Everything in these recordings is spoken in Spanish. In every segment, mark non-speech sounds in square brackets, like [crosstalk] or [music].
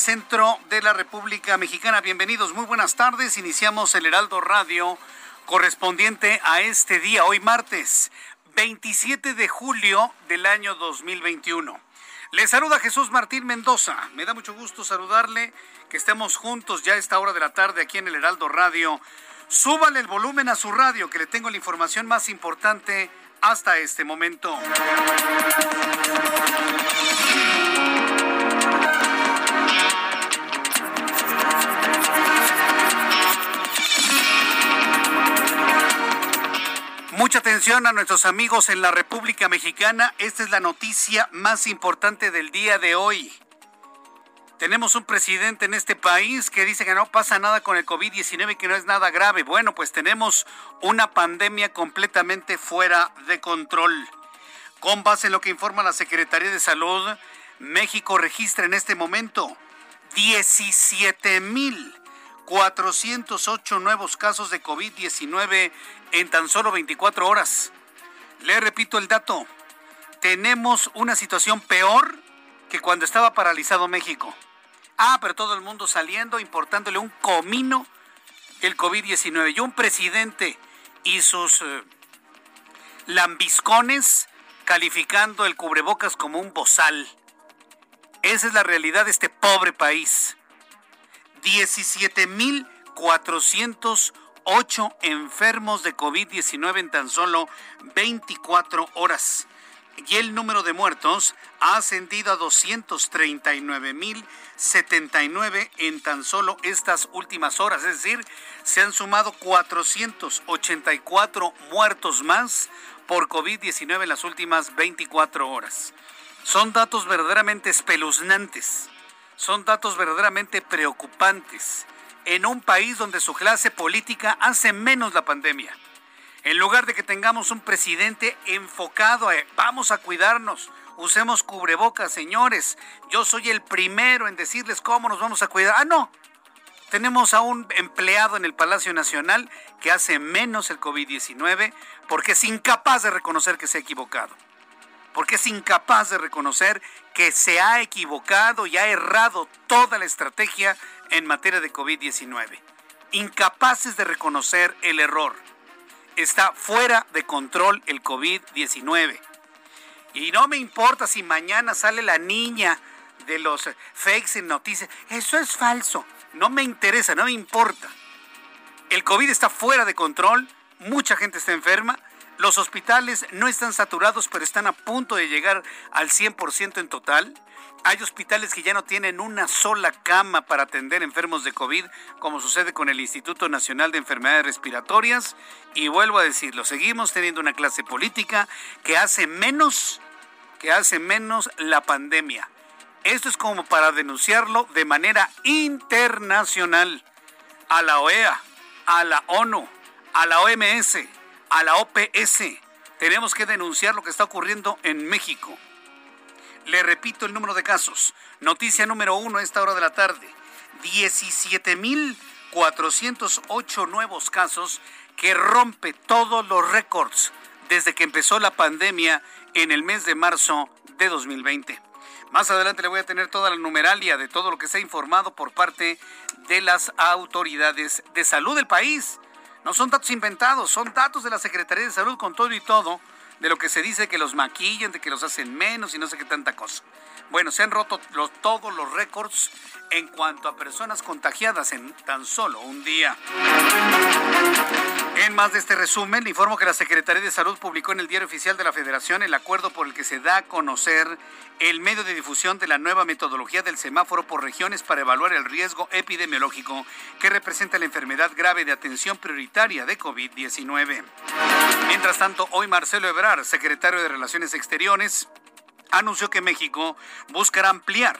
Centro de la República Mexicana. Bienvenidos, muy buenas tardes. Iniciamos el Heraldo Radio correspondiente a este día, hoy martes 27 de julio del año 2021. Le saluda Jesús Martín Mendoza. Me da mucho gusto saludarle, que estemos juntos ya a esta hora de la tarde aquí en el Heraldo Radio. Súbale el volumen a su radio, que le tengo la información más importante hasta este momento. Mucha atención a nuestros amigos en la República Mexicana. Esta es la noticia más importante del día de hoy. Tenemos un presidente en este país que dice que no pasa nada con el COVID-19 y que no es nada grave. Bueno, pues tenemos una pandemia completamente fuera de control. Con base en lo que informa la Secretaría de Salud, México registra en este momento 17 mil 408 nuevos casos de COVID-19 en tan solo 24 horas. Le repito el dato. Tenemos una situación peor que cuando estaba paralizado México. Ah, pero todo el mundo saliendo, importándole un comino el COVID-19. Y un presidente y sus eh, lambiscones calificando el cubrebocas como un bozal. Esa es la realidad de este pobre país. 17.408 enfermos de COVID-19 en tan solo 24 horas. Y el número de muertos ha ascendido a 239.079 en tan solo estas últimas horas. Es decir, se han sumado 484 muertos más por COVID-19 en las últimas 24 horas. Son datos verdaderamente espeluznantes son datos verdaderamente preocupantes en un país donde su clase política hace menos la pandemia. En lugar de que tengamos un presidente enfocado a vamos a cuidarnos, usemos cubrebocas, señores. Yo soy el primero en decirles cómo nos vamos a cuidar. Ah, no. Tenemos a un empleado en el Palacio Nacional que hace menos el COVID-19 porque es incapaz de reconocer que se ha equivocado porque es incapaz de reconocer que se ha equivocado y ha errado toda la estrategia en materia de COVID-19. Incapaces de reconocer el error. Está fuera de control el COVID-19. Y no me importa si mañana sale la niña de los fakes en noticias. Eso es falso. No me interesa, no me importa. El COVID está fuera de control. Mucha gente está enferma los hospitales no están saturados, pero están a punto de llegar al 100% en total. Hay hospitales que ya no tienen una sola cama para atender enfermos de COVID, como sucede con el Instituto Nacional de Enfermedades Respiratorias. Y vuelvo a decirlo, seguimos teniendo una clase política que hace menos, que hace menos la pandemia. Esto es como para denunciarlo de manera internacional a la OEA, a la ONU, a la OMS, a la OPS. Tenemos que denunciar lo que está ocurriendo en México. Le repito el número de casos. Noticia número uno a esta hora de la tarde. 17.408 nuevos casos que rompe todos los récords desde que empezó la pandemia en el mes de marzo de 2020. Más adelante le voy a tener toda la numeralia de todo lo que se ha informado por parte de las autoridades de salud del país. No son datos inventados, son datos de la Secretaría de Salud con todo y todo, de lo que se dice que los maquillan, de que los hacen menos y no sé qué tanta cosa. Bueno, se han roto todos los récords en cuanto a personas contagiadas en tan solo un día. En más de este resumen, le informo que la Secretaría de Salud publicó en el Diario Oficial de la Federación el acuerdo por el que se da a conocer el medio de difusión de la nueva metodología del semáforo por regiones para evaluar el riesgo epidemiológico que representa la enfermedad grave de atención prioritaria de COVID-19. Mientras tanto, hoy Marcelo Ebrard, secretario de Relaciones Exteriores, anunció que México buscará ampliar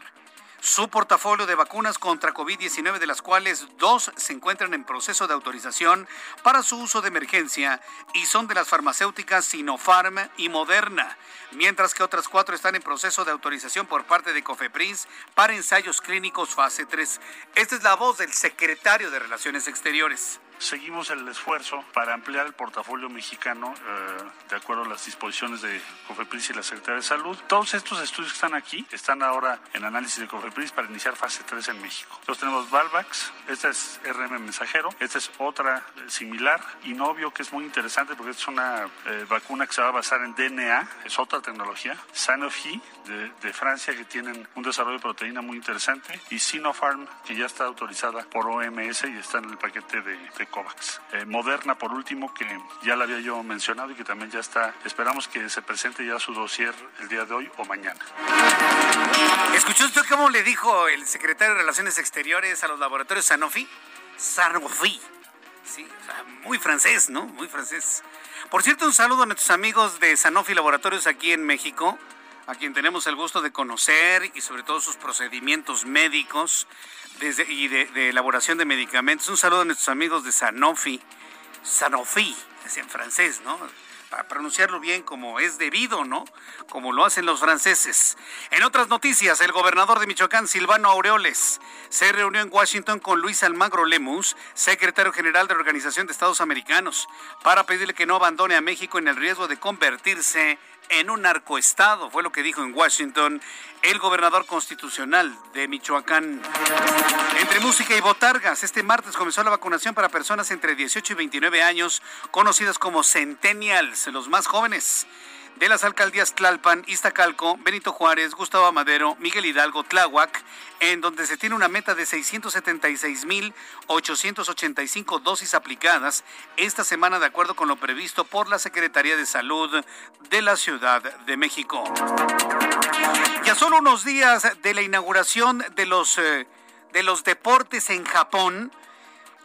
su portafolio de vacunas contra COVID-19, de las cuales dos se encuentran en proceso de autorización para su uso de emergencia y son de las farmacéuticas Sinopharm y Moderna, mientras que otras cuatro están en proceso de autorización por parte de COFEPRIS para ensayos clínicos fase 3. Esta es la voz del secretario de Relaciones Exteriores seguimos el esfuerzo para ampliar el portafolio mexicano eh, de acuerdo a las disposiciones de COFEPRIS y la Secretaría de Salud. Todos estos estudios que están aquí están ahora en análisis de COFEPRIS para iniciar fase 3 en México. Entonces tenemos Valvax, esta es RM mensajero, esta es otra eh, similar, Inovio, que es muy interesante porque es una eh, vacuna que se va a basar en DNA, es otra tecnología, Sanofi de, de, Francia que tienen un desarrollo de proteína muy interesante y Sinopharm que ya está autorizada por OMS y está en el paquete de, de COVAX. Eh, Moderna, por último, que ya la había yo mencionado y que también ya está, esperamos que se presente ya su dossier el día de hoy o mañana. ¿Escuchó usted cómo le dijo el secretario de Relaciones Exteriores a los laboratorios Sanofi? Sanofi. Muy francés, ¿no? Muy francés. Por cierto, un saludo a nuestros amigos de Sanofi Laboratorios aquí en México, a quien tenemos el gusto de conocer y sobre todo sus procedimientos médicos y de, elaboración de medicamentos. Un saludo a nuestros amigos de Sanofi. Sanofi, es en francés, ¿no? Para pronunciarlo bien como es debido, ¿no? Como lo hacen los franceses. En otras noticias, el gobernador de Michoacán, Silvano Aureoles, se reunió en Washington con Luis Almagro Lemus, secretario general de la Organización de Estados Americanos, para pedirle que no abandone a México en el riesgo de convertirse en un narcoestado, fue lo que dijo en Washington el gobernador constitucional de Michoacán. Entre música y botargas, este martes comenzó la vacunación para personas entre 18 y 29 años, conocidas como centennials, los más jóvenes de las alcaldías Tlalpan, Iztacalco, Benito Juárez, Gustavo Madero, Miguel Hidalgo, Tláhuac, en donde se tiene una meta de 676.885 dosis aplicadas esta semana de acuerdo con lo previsto por la Secretaría de Salud de la Ciudad de México. Ya solo unos días de la inauguración de los, eh, de los deportes en Japón,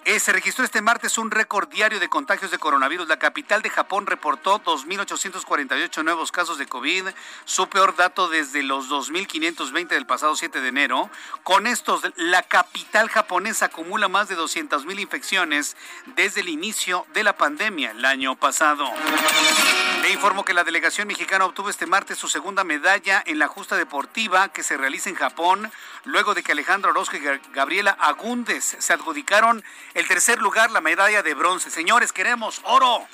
eh, se registró este martes un récord diario de contagios de coronavirus. La capital de Japón reportó 2.848 nuevos casos de COVID, su peor dato desde los 2.520 del pasado 7 de enero. Con estos, la capital japonesa acumula más de 200.000 infecciones desde el inicio de la pandemia el año pasado. Le informo que la delegación mexicana obtuvo este martes su segunda medalla en la justa deportiva que se realiza en Japón, luego de que Alejandro Orozco y Gabriela Agúndez se adjudicaron el tercer lugar, la medalla de bronce. Señores, queremos oro.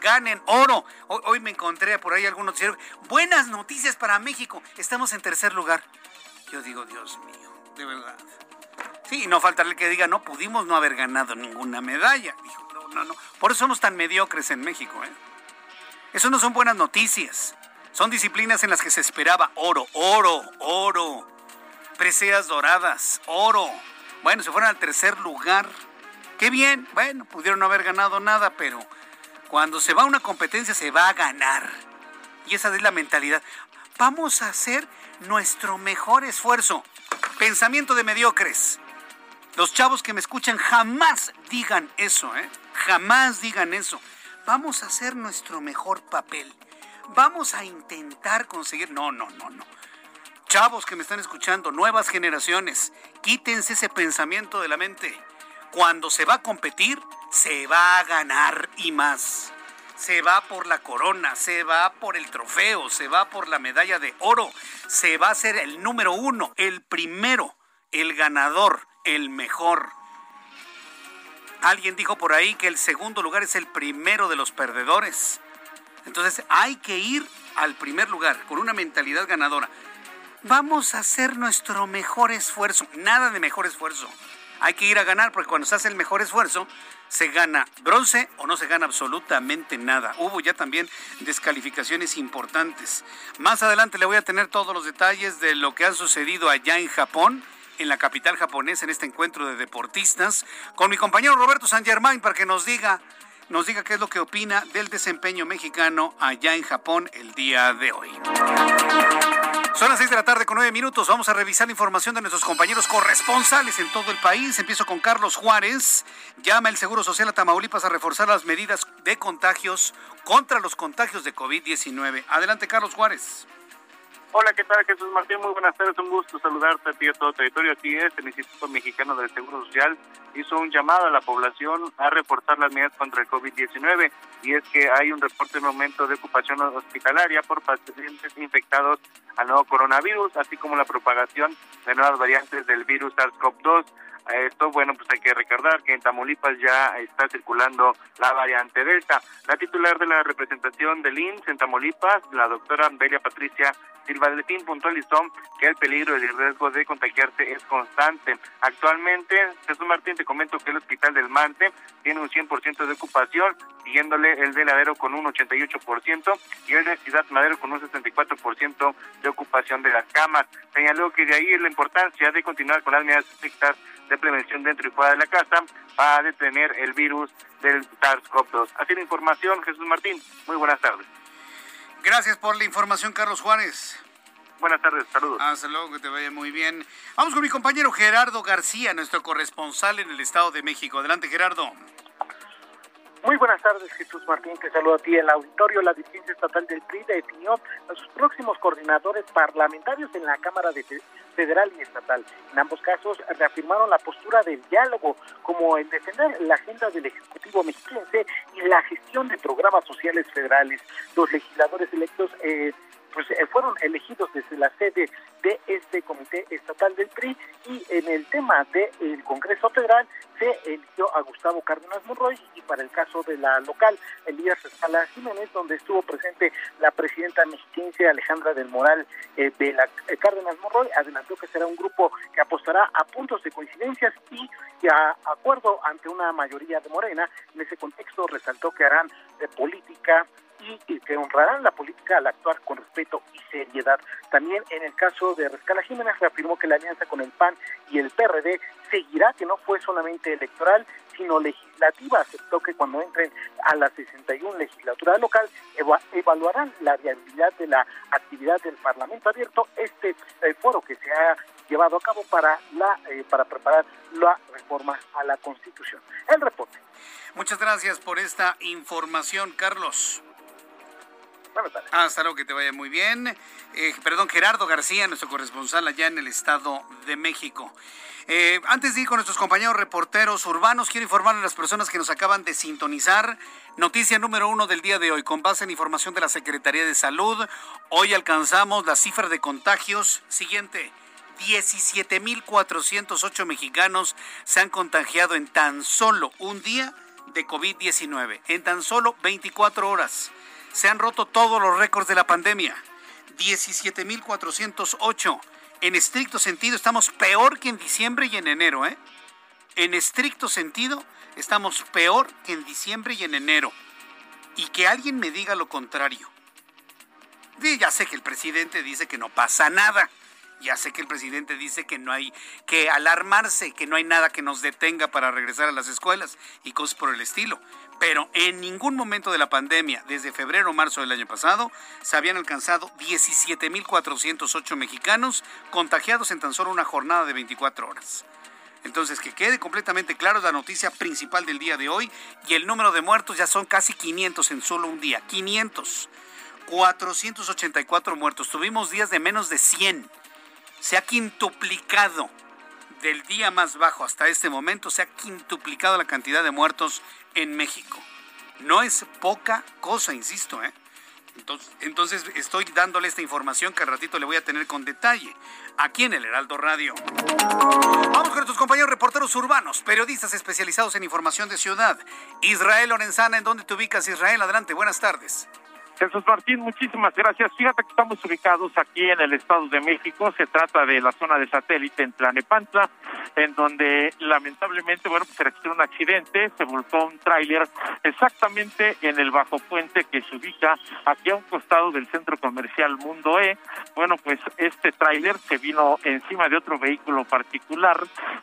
Ganen oro. Hoy, me encontré por ahí algunos. Buenas noticias para México. Estamos en tercer lugar. Yo digo, Dios mío, de verdad. Sí, y no falta el que diga, no pudimos no haber ganado ninguna medalla. Dijo, no, no, no. Por eso somos tan mediocres en México. ¿eh? Eso no son buenas noticias. Son disciplinas en las que se esperaba oro, oro, oro. Preseas doradas, oro. Bueno, se fueron al tercer lugar. Qué bien, bueno, pudieron no haber ganado nada, pero cuando se va a una competencia se va a ganar. Y esa es la mentalidad. Vamos a hacer nuestro mejor esfuerzo. Pensamiento de mediocres. Los chavos que me escuchan jamás digan eso, ¿eh? Jamás digan eso. Vamos a hacer nuestro mejor papel. Vamos a intentar conseguir... No, no, no, no. Chavos que me están escuchando, nuevas generaciones, quítense ese pensamiento de la mente. Cuando se va a competir, se va a ganar y más. Se va por la corona, se va por el trofeo, se va por la medalla de oro, se va a ser el número uno, el primero, el ganador, el mejor. Alguien dijo por ahí que el segundo lugar es el primero de los perdedores. Entonces hay que ir al primer lugar con una mentalidad ganadora. Vamos a hacer nuestro mejor esfuerzo. Nada de mejor esfuerzo. Hay que ir a ganar porque cuando se hace el mejor esfuerzo se gana bronce o no se gana absolutamente nada. Hubo ya también descalificaciones importantes. Más adelante le voy a tener todos los detalles de lo que ha sucedido allá en Japón en la capital japonesa en este encuentro de deportistas con mi compañero Roberto San Germain para que nos diga nos diga qué es lo que opina del desempeño mexicano allá en Japón el día de hoy. Son las 6 de la tarde con 9 minutos. Vamos a revisar la información de nuestros compañeros corresponsales en todo el país. Empiezo con Carlos Juárez. Llama el Seguro Social a Tamaulipas a reforzar las medidas de contagios contra los contagios de COVID-19. Adelante, Carlos Juárez. Hola, ¿qué tal Jesús Martín? Muy buenas tardes, un gusto saludarte a ti a todo territorio. Aquí es el Instituto Mexicano del Seguro Social hizo un llamado a la población a reforzar las medidas contra el COVID-19 y es que hay un reporte de aumento de ocupación hospitalaria por pacientes infectados al nuevo coronavirus, así como la propagación de nuevas variantes del virus SARS-CoV-2. Esto, bueno, pues hay que recordar que en Tamaulipas ya está circulando la variante Delta. La titular de la representación del INSS en Tamaulipas, la doctora Belia Patricia Silva puntualizó que el peligro y el riesgo de contagiarse es constante. Actualmente, Jesús Martín, te comento que el Hospital del Mante tiene un 100% de ocupación, siguiéndole el de Ladero con un 88% y el de Ciudad Madero con un 64% de ocupación de las camas. Señaló que de ahí la importancia de continuar con las medidas estrictas de prevención dentro y fuera de la casa para detener el virus del SARS-CoV-2. Así la información, Jesús Martín. Muy buenas tardes. Gracias por la información, Carlos Juárez. Buenas tardes, saludos. Hasta luego, que te vaya muy bien. Vamos con mi compañero Gerardo García, nuestro corresponsal en el Estado de México. Adelante, Gerardo. Muy buenas tardes, Jesús Martín. Te saludo a ti. El auditorio, la dirigencia estatal del PRI definió a sus próximos coordinadores parlamentarios en la Cámara de Federal y Estatal. En ambos casos reafirmaron la postura del diálogo, como el defender la agenda del Ejecutivo mexiquense y la gestión de programas sociales federales. Los legisladores electos eh, pues eh, fueron elegidos desde la sede de este comité estatal del PRI y en el tema del Congreso Federal se eligió a Gustavo Cárdenas Monroy y para el caso de la local, Elías Escala Jiménez, donde estuvo presente la presidenta mexiquense Alejandra del Moral eh, de la eh, Cárdenas Monroy, adelantó que será un grupo que apostará a puntos de coincidencias y a acuerdo ante una mayoría de Morena. En ese contexto resaltó que harán de política y que honrarán la política al actuar con respeto y seriedad. También en el caso de Rescala Jiménez reafirmó que la alianza con el PAN y el PRD seguirá, que no fue solamente electoral, sino legislativa. Aceptó que cuando entren a la 61 legislatura local evaluarán la viabilidad de la actividad del Parlamento abierto, este eh, foro que se ha llevado a cabo para la eh, para preparar la reforma a la Constitución. El reporte. Muchas gracias por esta información, Carlos. Hasta luego, que te vaya muy bien. Eh, perdón, Gerardo García, nuestro corresponsal allá en el Estado de México. Eh, antes de ir con nuestros compañeros reporteros urbanos, quiero informar a las personas que nos acaban de sintonizar. Noticia número uno del día de hoy, con base en información de la Secretaría de Salud, hoy alcanzamos la cifra de contagios siguiente. 17.408 mexicanos se han contagiado en tan solo un día de COVID-19, en tan solo 24 horas se han roto todos los récords de la pandemia. 17.408. En estricto sentido, estamos peor que en diciembre y en enero, ¿eh? En estricto sentido, estamos peor que en diciembre y en enero. Y que alguien me diga lo contrario. ya sé que el presidente dice que no pasa nada. Ya sé que el presidente dice que no hay que alarmarse, que no hay nada que nos detenga para regresar a las escuelas y cosas por el estilo pero en ningún momento de la pandemia, desde febrero o marzo del año pasado, se habían alcanzado 17.408 mexicanos contagiados en tan solo una jornada de 24 horas. Entonces, que quede completamente claro la noticia principal del día de hoy y el número de muertos ya son casi 500 en solo un día. 500. 484 muertos. Tuvimos días de menos de 100. Se ha quintuplicado del día más bajo hasta este momento, se ha quintuplicado la cantidad de muertos en México. No es poca cosa, insisto, ¿eh? Entonces, estoy dándole esta información que al ratito le voy a tener con detalle aquí en el Heraldo Radio. Vamos con nuestros compañeros reporteros urbanos, periodistas especializados en información de ciudad. Israel Lorenzana, ¿en dónde te ubicas, Israel? Adelante, buenas tardes. Jesús Martín, muchísimas gracias. Fíjate que estamos ubicados aquí en el Estado de México. Se trata de la zona de satélite en Tlanepantla, en donde lamentablemente, bueno, pues se registró un accidente, se volcó un tráiler exactamente en el bajo puente que se ubica aquí a un costado del centro comercial Mundo E. Bueno, pues este tráiler se vino encima de otro vehículo particular,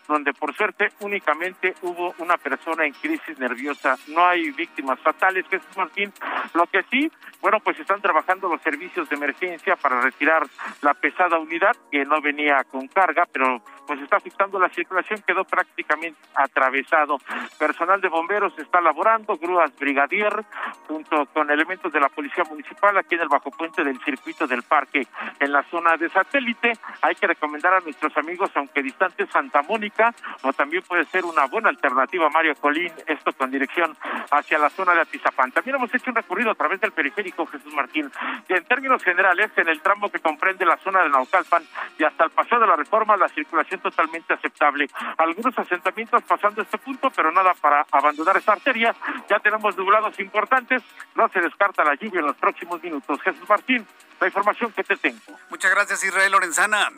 donde por suerte únicamente hubo una persona en crisis nerviosa. No hay víctimas fatales, Jesús Martín. Lo que sí, bueno, pues están trabajando los servicios de emergencia para retirar la pesada unidad que no venía con carga, pero pues está afectando la circulación, quedó prácticamente atravesado. Personal de bomberos está laborando, grúas brigadier, junto con elementos de la policía municipal aquí en el bajo puente del circuito del parque, en la zona de satélite. Hay que recomendar a nuestros amigos, aunque distante Santa Mónica, o también puede ser una buena alternativa Mario Colín, esto con dirección hacia la zona de Atizapán. También hemos hecho un recorrido a través del periférico Jesús Martín. Y en términos generales, en el tramo que comprende la zona de Naucalpan y hasta el paseo de la reforma, la circulación totalmente aceptable. Algunos asentamientos pasando este punto, pero nada para abandonar esta arteria. Ya tenemos nublados importantes. No se descarta la lluvia en los próximos minutos. Jesús Martín, la información que te tengo. Muchas gracias, Israel Lorenzana.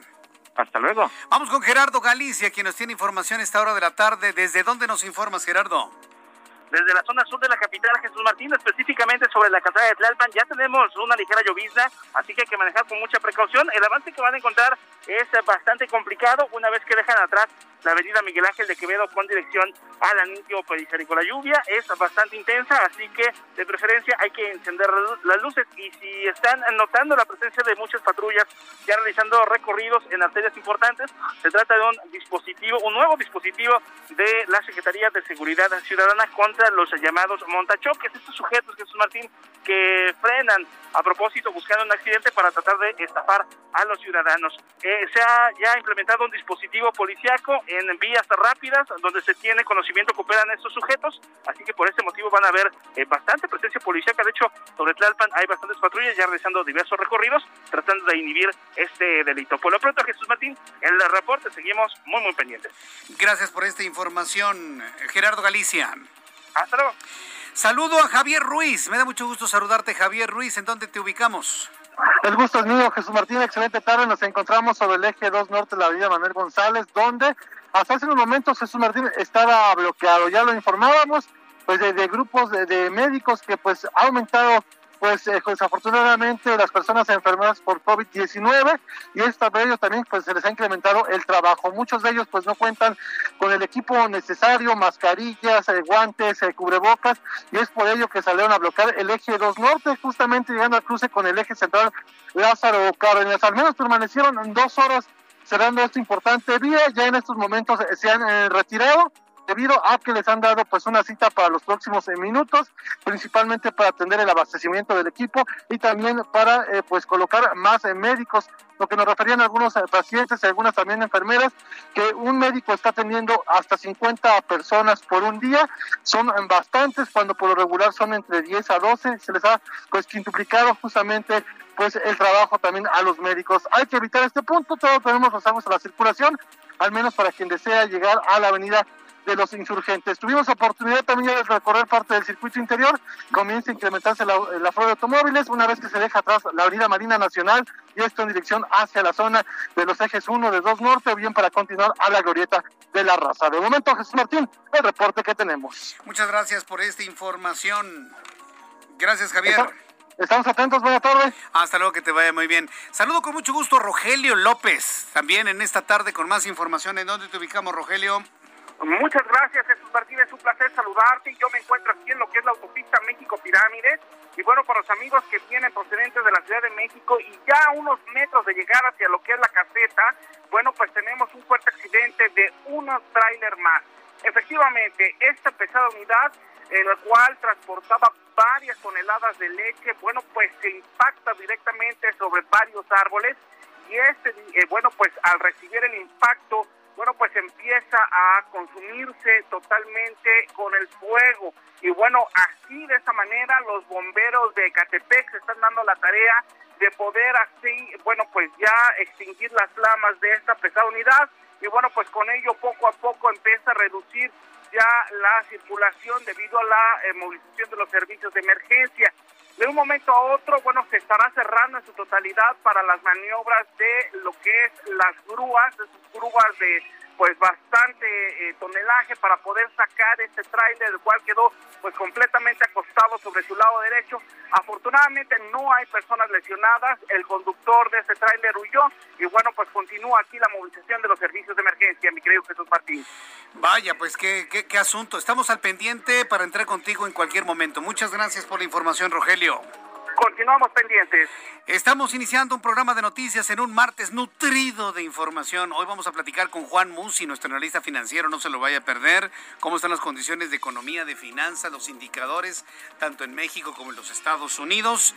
Hasta luego. Vamos con Gerardo Galicia, quien nos tiene información a esta hora de la tarde. ¿Desde dónde nos informas, Gerardo? Desde la zona sur de la capital Jesús Martín, específicamente sobre la calzada de Tlalpan, ya tenemos una ligera llovizna, así que hay que manejar con mucha precaución. El avance que van a encontrar es bastante complicado una vez que dejan atrás la avenida Miguel Ángel de Quevedo con dirección al anillo periférico. La lluvia es bastante intensa, así que de preferencia hay que encender las luces y si están notando la presencia de muchas patrullas ya realizando recorridos en arterias importantes, se trata de un dispositivo, un nuevo dispositivo de la Secretaría de Seguridad Ciudadana contra los llamados montachoques, estos sujetos, Jesús Martín, que frenan a propósito buscando un accidente para tratar de estafar a los ciudadanos. Eh, se ha ya implementado un dispositivo policiaco en vías rápidas donde se tiene conocimiento que operan estos sujetos, así que por este motivo van a haber eh, bastante presencia policiaca. De hecho, sobre Tlalpan hay bastantes patrullas ya realizando diversos recorridos tratando de inhibir este delito. Por lo pronto, Jesús Martín, en el reporte seguimos muy, muy pendientes. Gracias por esta información, Gerardo Galicia. Hasta luego. Saludo a Javier Ruiz. Me da mucho gusto saludarte, Javier Ruiz. ¿En dónde te ubicamos? El gusto es mío, Jesús Martín. Excelente tarde. Nos encontramos sobre el eje 2 norte de la avenida Manuel González, donde hasta hace unos momentos Jesús Martín estaba bloqueado. Ya lo informábamos, pues de, grupos de, médicos que pues ha aumentado pues eh, desafortunadamente las personas enfermadas por COVID-19 y esta por ello también pues se les ha incrementado el trabajo. Muchos de ellos pues no cuentan con el equipo necesario, mascarillas, eh, guantes, eh, cubrebocas y es por ello que salieron a bloquear el eje 2 norte justamente llegando al cruce con el eje central Lázaro Cárdenas. Al menos permanecieron dos horas cerrando esta importante vía, ya en estos momentos se han retirado debido a que les han dado pues una cita para los próximos eh, minutos, principalmente para atender el abastecimiento del equipo y también para eh, pues colocar más eh, médicos, lo que nos referían algunos pacientes y algunas también enfermeras, que un médico está atendiendo hasta 50 personas por un día, son bastantes cuando por lo regular son entre 10 a 12, se les ha pues quintuplicado justamente pues el trabajo también a los médicos. Hay que evitar este punto, todos tenemos los a la circulación, al menos para quien desea llegar a la avenida de los insurgentes. Tuvimos oportunidad también de recorrer parte del circuito interior, comienza a incrementarse la, la de automóviles una vez que se deja atrás la avenida Marina Nacional y esto en dirección hacia la zona de los ejes 1 de 2 Norte, bien para continuar a la glorieta de la raza. De momento, Jesús Martín, el reporte que tenemos. Muchas gracias por esta información. Gracias, Javier. Estamos atentos, buena tarde. Hasta luego, que te vaya muy bien. Saludo con mucho gusto a Rogelio López, también en esta tarde con más información. ¿En dónde te ubicamos, Rogelio? Muchas gracias, Jesús Martín. Es un placer saludarte. Yo me encuentro aquí en lo que es la autopista México Pirámides. Y bueno, para los amigos que vienen procedentes de la Ciudad de México y ya a unos metros de llegar hacia lo que es la caseta, bueno, pues tenemos un fuerte accidente de un tráiler más. Efectivamente, esta pesada unidad, en la cual transportaba varias toneladas de leche, bueno, pues se impacta directamente sobre varios árboles y este, eh, bueno, pues al recibir el impacto, bueno, pues empieza a consumirse totalmente con el fuego. Y bueno, así de esta manera los bomberos de Catepec se están dando la tarea de poder así, bueno, pues ya extinguir las flamas de esta pesada unidad. Y bueno, pues con ello poco a poco empieza a reducir ya la circulación debido a la eh, movilización de los servicios de emergencia. De un momento a otro, bueno, se estará cerrando en su totalidad para las maniobras de lo que es las grúas, esas grúas de pues bastante eh, tonelaje para poder sacar este tráiler, el cual quedó pues completamente acostado sobre su lado derecho. Afortunadamente no hay personas lesionadas, el conductor de este tráiler huyó y bueno, pues continúa aquí la movilización de los servicios de emergencia, mi querido Jesús Martín. Vaya, pues qué, qué, qué asunto. Estamos al pendiente para entrar contigo en cualquier momento. Muchas gracias por la información, Rogelio. Continuamos pendientes. Estamos iniciando un programa de noticias en un martes nutrido de información. Hoy vamos a platicar con Juan Musi, nuestro analista financiero, no se lo vaya a perder, cómo están las condiciones de economía, de finanzas, los indicadores, tanto en México como en los Estados Unidos.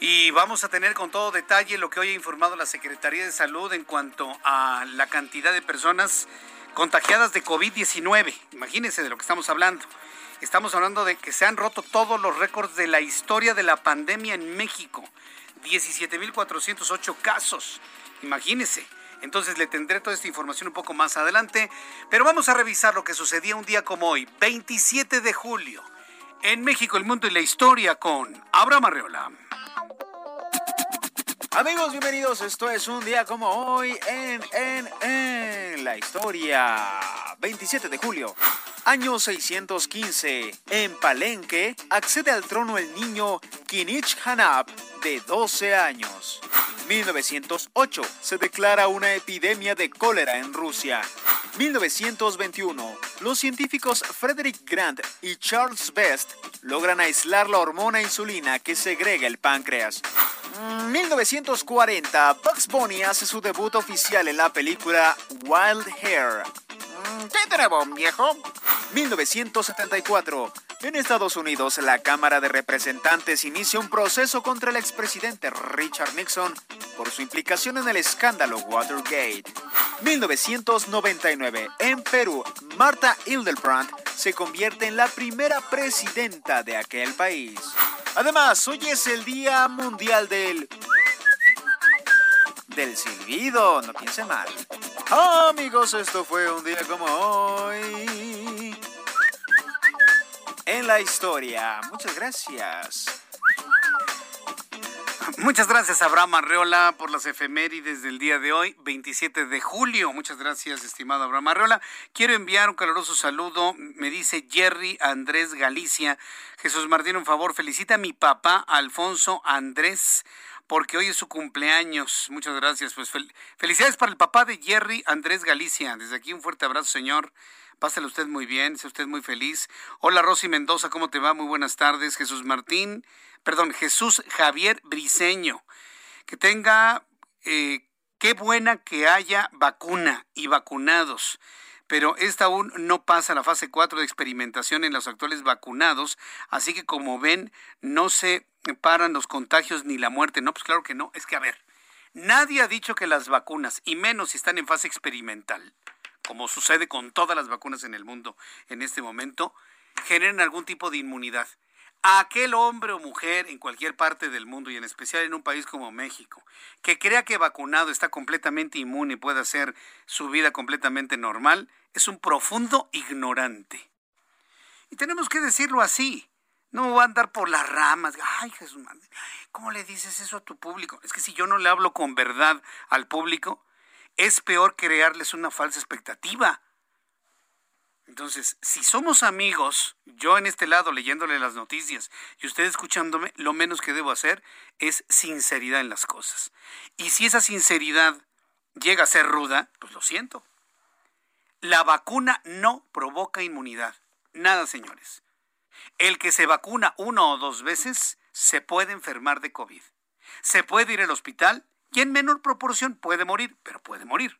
Y vamos a tener con todo detalle lo que hoy ha informado la Secretaría de Salud en cuanto a la cantidad de personas contagiadas de COVID-19. Imagínense de lo que estamos hablando. Estamos hablando de que se han roto todos los récords de la historia de la pandemia en México. 17.408 casos. Imagínense. Entonces le tendré toda esta información un poco más adelante. Pero vamos a revisar lo que sucedía un día como hoy, 27 de julio. En México, el mundo y la historia con Abraham Arreola. Amigos, bienvenidos. Esto es un día como hoy en, en, en la historia. 27 de julio. Año 615. En Palenque accede al trono el niño Kinich Hanab de 12 años. 1908. Se declara una epidemia de cólera en Rusia. 1921. Los científicos Frederick Grant y Charles Best logran aislar la hormona insulina que segrega el páncreas. 1940. Bugs Bunny hace su debut oficial en la película Wild Hair. ¿Qué tenemos, viejo? 1974. En Estados Unidos, la Cámara de Representantes inicia un proceso contra el expresidente Richard Nixon por su implicación en el escándalo Watergate. 1999. En Perú, Marta Hildebrand se convierte en la primera presidenta de aquel país. Además, hoy es el Día Mundial del... del silbido, no piense mal. Amigos, esto fue un día como hoy. En la historia. Muchas gracias. Muchas gracias, Abraham Arreola, por las efemérides del día de hoy, 27 de julio. Muchas gracias, estimado Abraham Arreola. Quiero enviar un caluroso saludo, me dice Jerry Andrés Galicia. Jesús Martín, un favor, felicita a mi papá, Alfonso Andrés, porque hoy es su cumpleaños. Muchas gracias. Pues felicidades para el papá de Jerry Andrés Galicia. Desde aquí un fuerte abrazo, señor. Pásale usted muy bien, sea usted muy feliz. Hola Rosy Mendoza, ¿cómo te va? Muy buenas tardes. Jesús Martín, perdón, Jesús Javier Briseño. Que tenga, eh, qué buena que haya vacuna y vacunados. Pero esta aún no pasa la fase 4 de experimentación en los actuales vacunados, así que como ven, no se paran los contagios ni la muerte. No, pues claro que no. Es que, a ver, nadie ha dicho que las vacunas, y menos si están en fase experimental, como sucede con todas las vacunas en el mundo en este momento, generen algún tipo de inmunidad. A aquel hombre o mujer en cualquier parte del mundo y en especial en un país como México, que crea que vacunado está completamente inmune y puede hacer su vida completamente normal, es un profundo ignorante. Y tenemos que decirlo así. No va a andar por las ramas. Ay, Jesús, ¿cómo le dices eso a tu público? Es que si yo no le hablo con verdad al público, es peor crearles una falsa expectativa. Entonces, si somos amigos, yo en este lado leyéndole las noticias y usted escuchándome, lo menos que debo hacer es sinceridad en las cosas. Y si esa sinceridad llega a ser ruda, pues lo siento. La vacuna no provoca inmunidad. Nada, señores. El que se vacuna una o dos veces se puede enfermar de COVID. Se puede ir al hospital y en menor proporción puede morir, pero puede morir.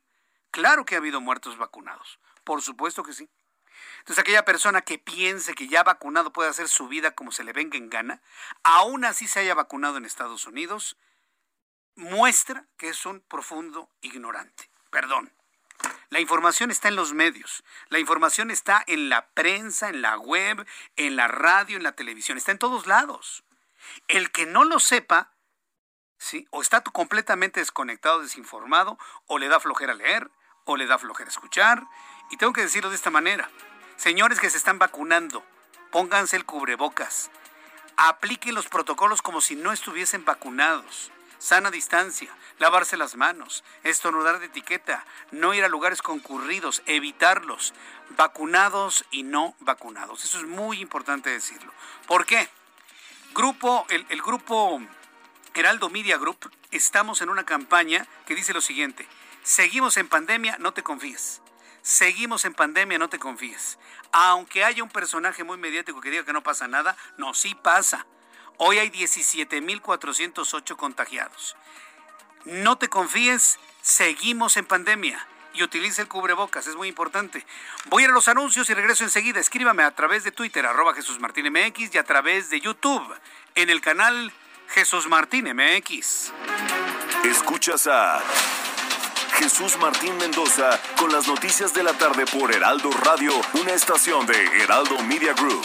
Claro que ha habido muertos vacunados. Por supuesto que sí. Entonces, aquella persona que piense que ya vacunado puede hacer su vida como se le venga en gana, aún así se haya vacunado en Estados Unidos, muestra que es un profundo ignorante. Perdón. La información está en los medios, la información está en la prensa, en la web, en la radio, en la televisión, está en todos lados. El que no lo sepa, ¿sí? o está completamente desconectado, desinformado, o le da flojera leer, o le da flojera escuchar. Y tengo que decirlo de esta manera. Señores que se están vacunando, pónganse el cubrebocas. Apliquen los protocolos como si no estuviesen vacunados. Sana distancia, lavarse las manos, estornudar de etiqueta, no ir a lugares concurridos, evitarlos, vacunados y no vacunados. Eso es muy importante decirlo. ¿Por qué? Grupo, el, el grupo Heraldo Media Group, estamos en una campaña que dice lo siguiente, seguimos en pandemia, no te confíes. Seguimos en pandemia, no te confíes. Aunque haya un personaje muy mediático que diga que no pasa nada, no, sí pasa. Hoy hay 17.408 contagiados. No te confíes, seguimos en pandemia y utilice el cubrebocas, es muy importante. Voy a los anuncios y regreso enseguida. Escríbame a través de Twitter, arroba Jesús Martín MX y a través de YouTube en el canal Jesús Martín MX. Escuchas a Jesús Martín Mendoza con las noticias de la tarde por Heraldo Radio, una estación de Heraldo Media Group.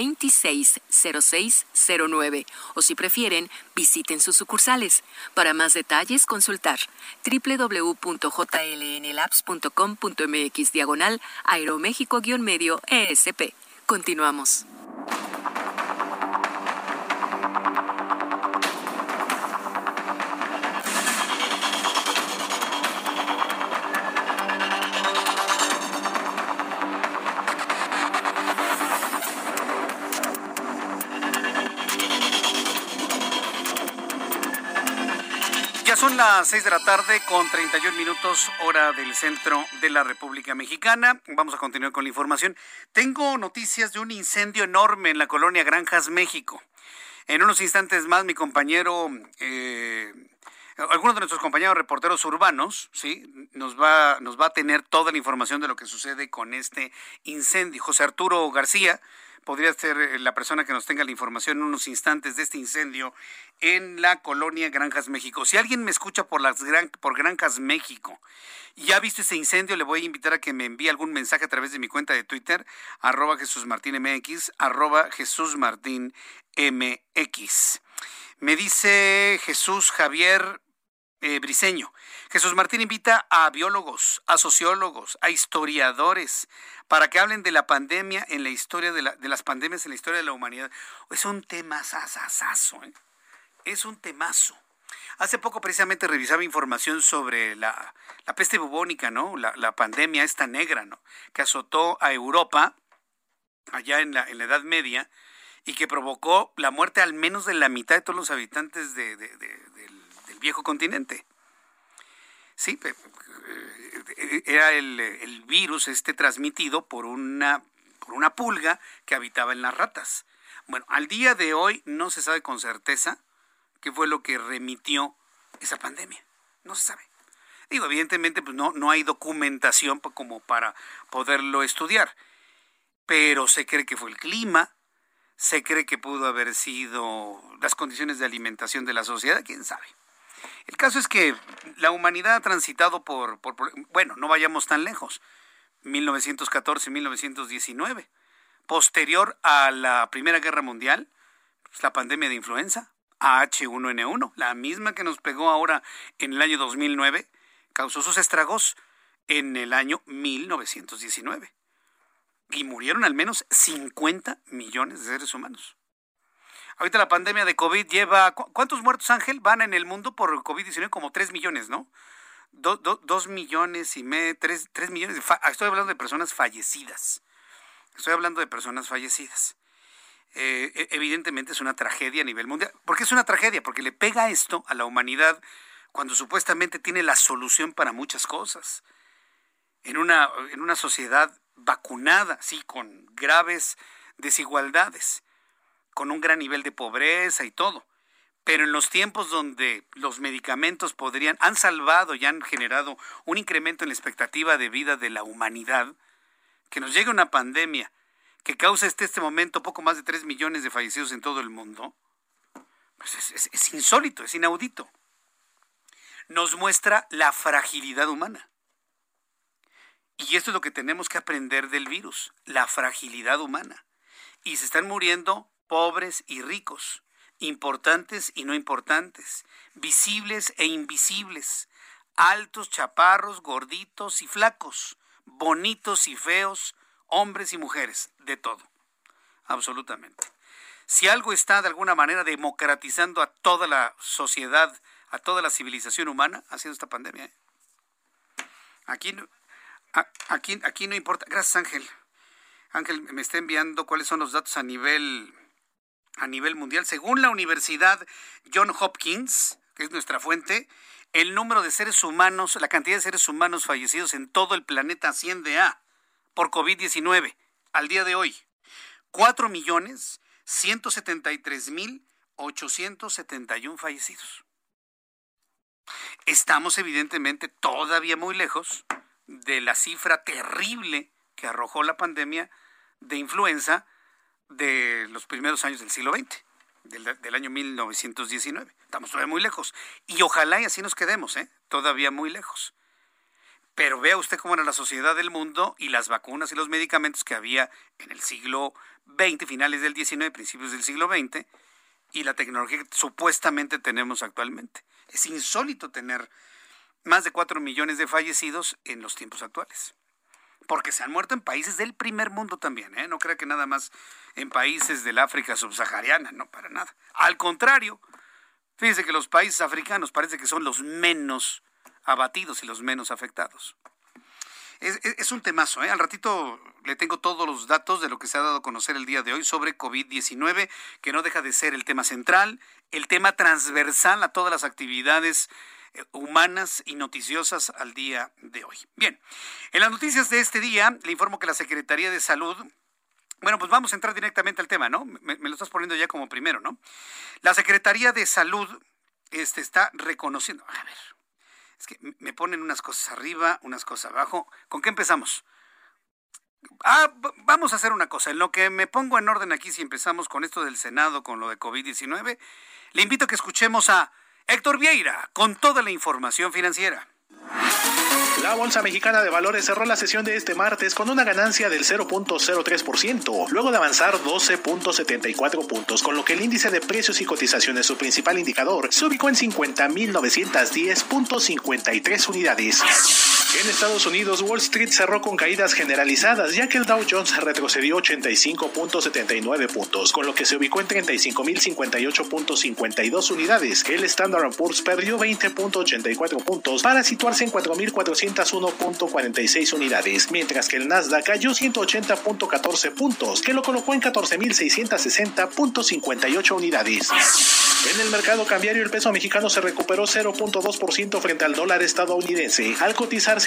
260609 o si prefieren, visiten sus sucursales. Para más detalles, consultar www.jlnlabs.com.mx diagonal aeroméxico-medio ESP. Continuamos. Las 6 de la tarde con 31 minutos hora del centro de la República Mexicana. Vamos a continuar con la información. Tengo noticias de un incendio enorme en la colonia Granjas, México. En unos instantes más mi compañero, eh, algunos de nuestros compañeros reporteros urbanos, sí, nos va, nos va a tener toda la información de lo que sucede con este incendio. José Arturo García podría ser eh, la persona que nos tenga la información en unos instantes de este incendio en la colonia Granjas México. Si alguien me escucha por las gran, por Granjas México y ha visto ese incendio, le voy a invitar a que me envíe algún mensaje a través de mi cuenta de Twitter, arroba Jesús Martín MX, arroba Jesús Martín MX. Me dice Jesús Javier eh, Briseño. Jesús Martín invita a biólogos, a sociólogos, a historiadores, para que hablen de la pandemia en la historia de, la, las pandemias en la historia de la humanidad. Es un tema sasasazo, ¿eh? es un temazo. Hace poco precisamente revisaba información sobre la, la peste bubónica, ¿no? La, la, pandemia esta negra, ¿no? Que azotó a Europa allá en la, en la Edad Media y que provocó la muerte al menos de la mitad de todos los habitantes de, de, de, del, del, viejo continente. Sí, era el, el, virus este transmitido por una, por una pulga que habitaba en las ratas. Bueno, al día de hoy no se sabe con certeza qué fue lo que remitió esa pandemia. No se sabe. Digo, evidentemente pues no, no hay documentación como para poderlo estudiar, pero se cree que fue el clima, se cree que pudo haber sido las condiciones de alimentación de la sociedad, quién sabe. El caso es que la humanidad ha transitado por, bueno, no vayamos tan lejos, 1914-1919, posterior a la Primera Guerra Mundial, pues, la pandemia de influenza, H1N1, la misma que nos pegó ahora en el año 2009, causó sus estragos en el año 1919. Y murieron al menos 50 millones de seres humanos. Ahorita la pandemia de COVID lleva... ¿Cuántos muertos, Ángel, van en el mundo por COVID-19? Como 3 millones, ¿no? 2 do, millones y medio, 3, 3 millones. De estoy hablando de personas fallecidas. Estoy hablando de personas fallecidas eh, evidentemente es una tragedia a nivel mundial. ¿Por qué es una tragedia? Porque le pega esto a la humanidad cuando supuestamente tiene la solución para muchas cosas. En una, en una sociedad vacunada, sí, con graves desigualdades, con un gran nivel de pobreza y todo. Pero en los tiempos donde los medicamentos podrían, han salvado y han generado un incremento en la expectativa de vida de la humanidad, que nos llegue una pandemia que causa este, este momento poco más de 3 millones de fallecidos en todo el mundo, pues es, es insólito, es inaudito. Nos muestra la fragilidad humana. Y esto es lo que tenemos que aprender del virus, la fragilidad humana. Y se están muriendo pobres y ricos, importantes y no importantes, visibles e invisibles, altos, chaparros, gorditos y flacos, bonitos y feos, hombres y mujeres, de todo, absolutamente. Si algo está de alguna manera democratizando a toda la sociedad, a toda la civilización humana, ha sido esta pandemia. ¿eh? Aquí, aquí, aquí no importa. Gracias, Ángel. Ángel me está enviando cuáles son los datos a nivel, a nivel mundial. Según la Universidad John Hopkins, que es nuestra fuente, el número de seres humanos, la cantidad de seres humanos fallecidos en todo el planeta asciende a, por COVID-19, al día de hoy, 4 millones 173 mil 871 fallecidos. Estamos evidentemente todavía muy lejos de la cifra terrible que arrojó la pandemia de influenza de los primeros años del siglo XX del, año 1919. Estamos todavía muy lejos. Y ojalá y así nos quedemos, ¿eh? todavía muy lejos. Pero vea usted cómo era la sociedad del mundo y las vacunas y los medicamentos que había en el siglo XX, finales del XIX, principios del siglo XX, y la tecnología que supuestamente tenemos actualmente. Es insólito tener más de 4 millones de fallecidos en los tiempos actuales porque se han muerto en países del primer mundo también, ¿eh? No crea que nada más en países del África subsahariana, no, para nada. Al contrario, fíjese que los países africanos parece que son los menos abatidos y los menos afectados. Es, un temazo, ¿eh? Al ratito le tengo todos los datos de lo que se ha dado a conocer el día de hoy sobre COVID-19, que no deja de ser el tema central, el tema transversal a todas las actividades humanas y noticiosas al día de hoy. Bien, en las noticias de este día le informo que la Secretaría de Salud bueno, pues vamos a entrar directamente al tema, ¿no? Me, lo estás poniendo ya como primero, ¿no? La Secretaría de Salud este, está reconociendo. A ver, es que me ponen unas cosas arriba, unas cosas abajo. ¿Con qué empezamos? Ah, vamos a hacer una cosa. En lo que me pongo en orden aquí, si empezamos con esto del Senado, con lo de COVID-19, le invito a que escuchemos a Héctor Vieira, con toda la información financiera. La Bolsa Mexicana de Valores cerró la sesión de este martes con una ganancia del 0.03%, luego de avanzar 12.74 puntos, con lo que el índice de precios y cotizaciones, su principal indicador, se ubicó en 50.910.53 unidades. En Estados Unidos, Wall Street cerró con caídas generalizadas, ya que el Dow Jones retrocedió 85.79 puntos, con lo que se ubicó en 35.058.52 unidades. El Standard Poor's perdió 20.84 puntos para situarse en 4.400 201.46 unidades, mientras que el Nasdaq cayó 180.14 puntos, que lo colocó en 14.660.58 unidades. En el mercado cambiario, el peso mexicano se recuperó 0.2% frente al dólar estadounidense, al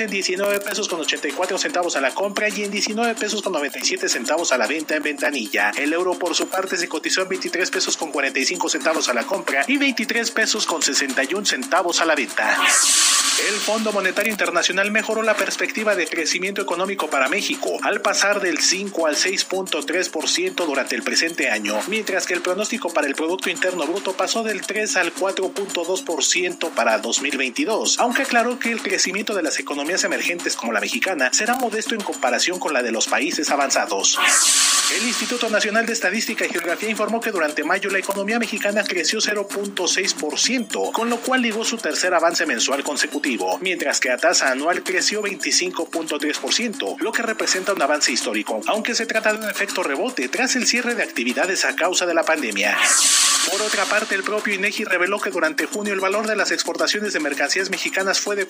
en 19 pesos con 84 centavos a la compra y en 19 pesos con 97 centavos a la venta en ventanilla. El euro, por su parte, se cotizó en 23 pesos con 45 centavos a la compra y 23 pesos con 61 centavos a la venta. El Fondo Monetario Internacional mejoró la perspectiva de crecimiento económico para México al pasar del 5 al 6.3% durante el presente año, mientras que el pronóstico para el Producto Interno Bruto pasó del 3 al 4.2% para 2022, aunque aclaró que el crecimiento de las economías emergentes como la mexicana será modesto en comparación con la de los países avanzados. El Instituto Nacional de Estadística y Geografía informó que durante mayo la economía mexicana creció 0.6%, con lo cual ligó su tercer avance mensual consecutivo mientras que a tasa anual creció 25.3%, lo que representa un avance histórico, aunque se trata de un efecto rebote tras el cierre de actividades a causa de la pandemia. Por otra parte, el propio INEGI reveló que durante junio el valor de las exportaciones de mercancías mexicanas fue de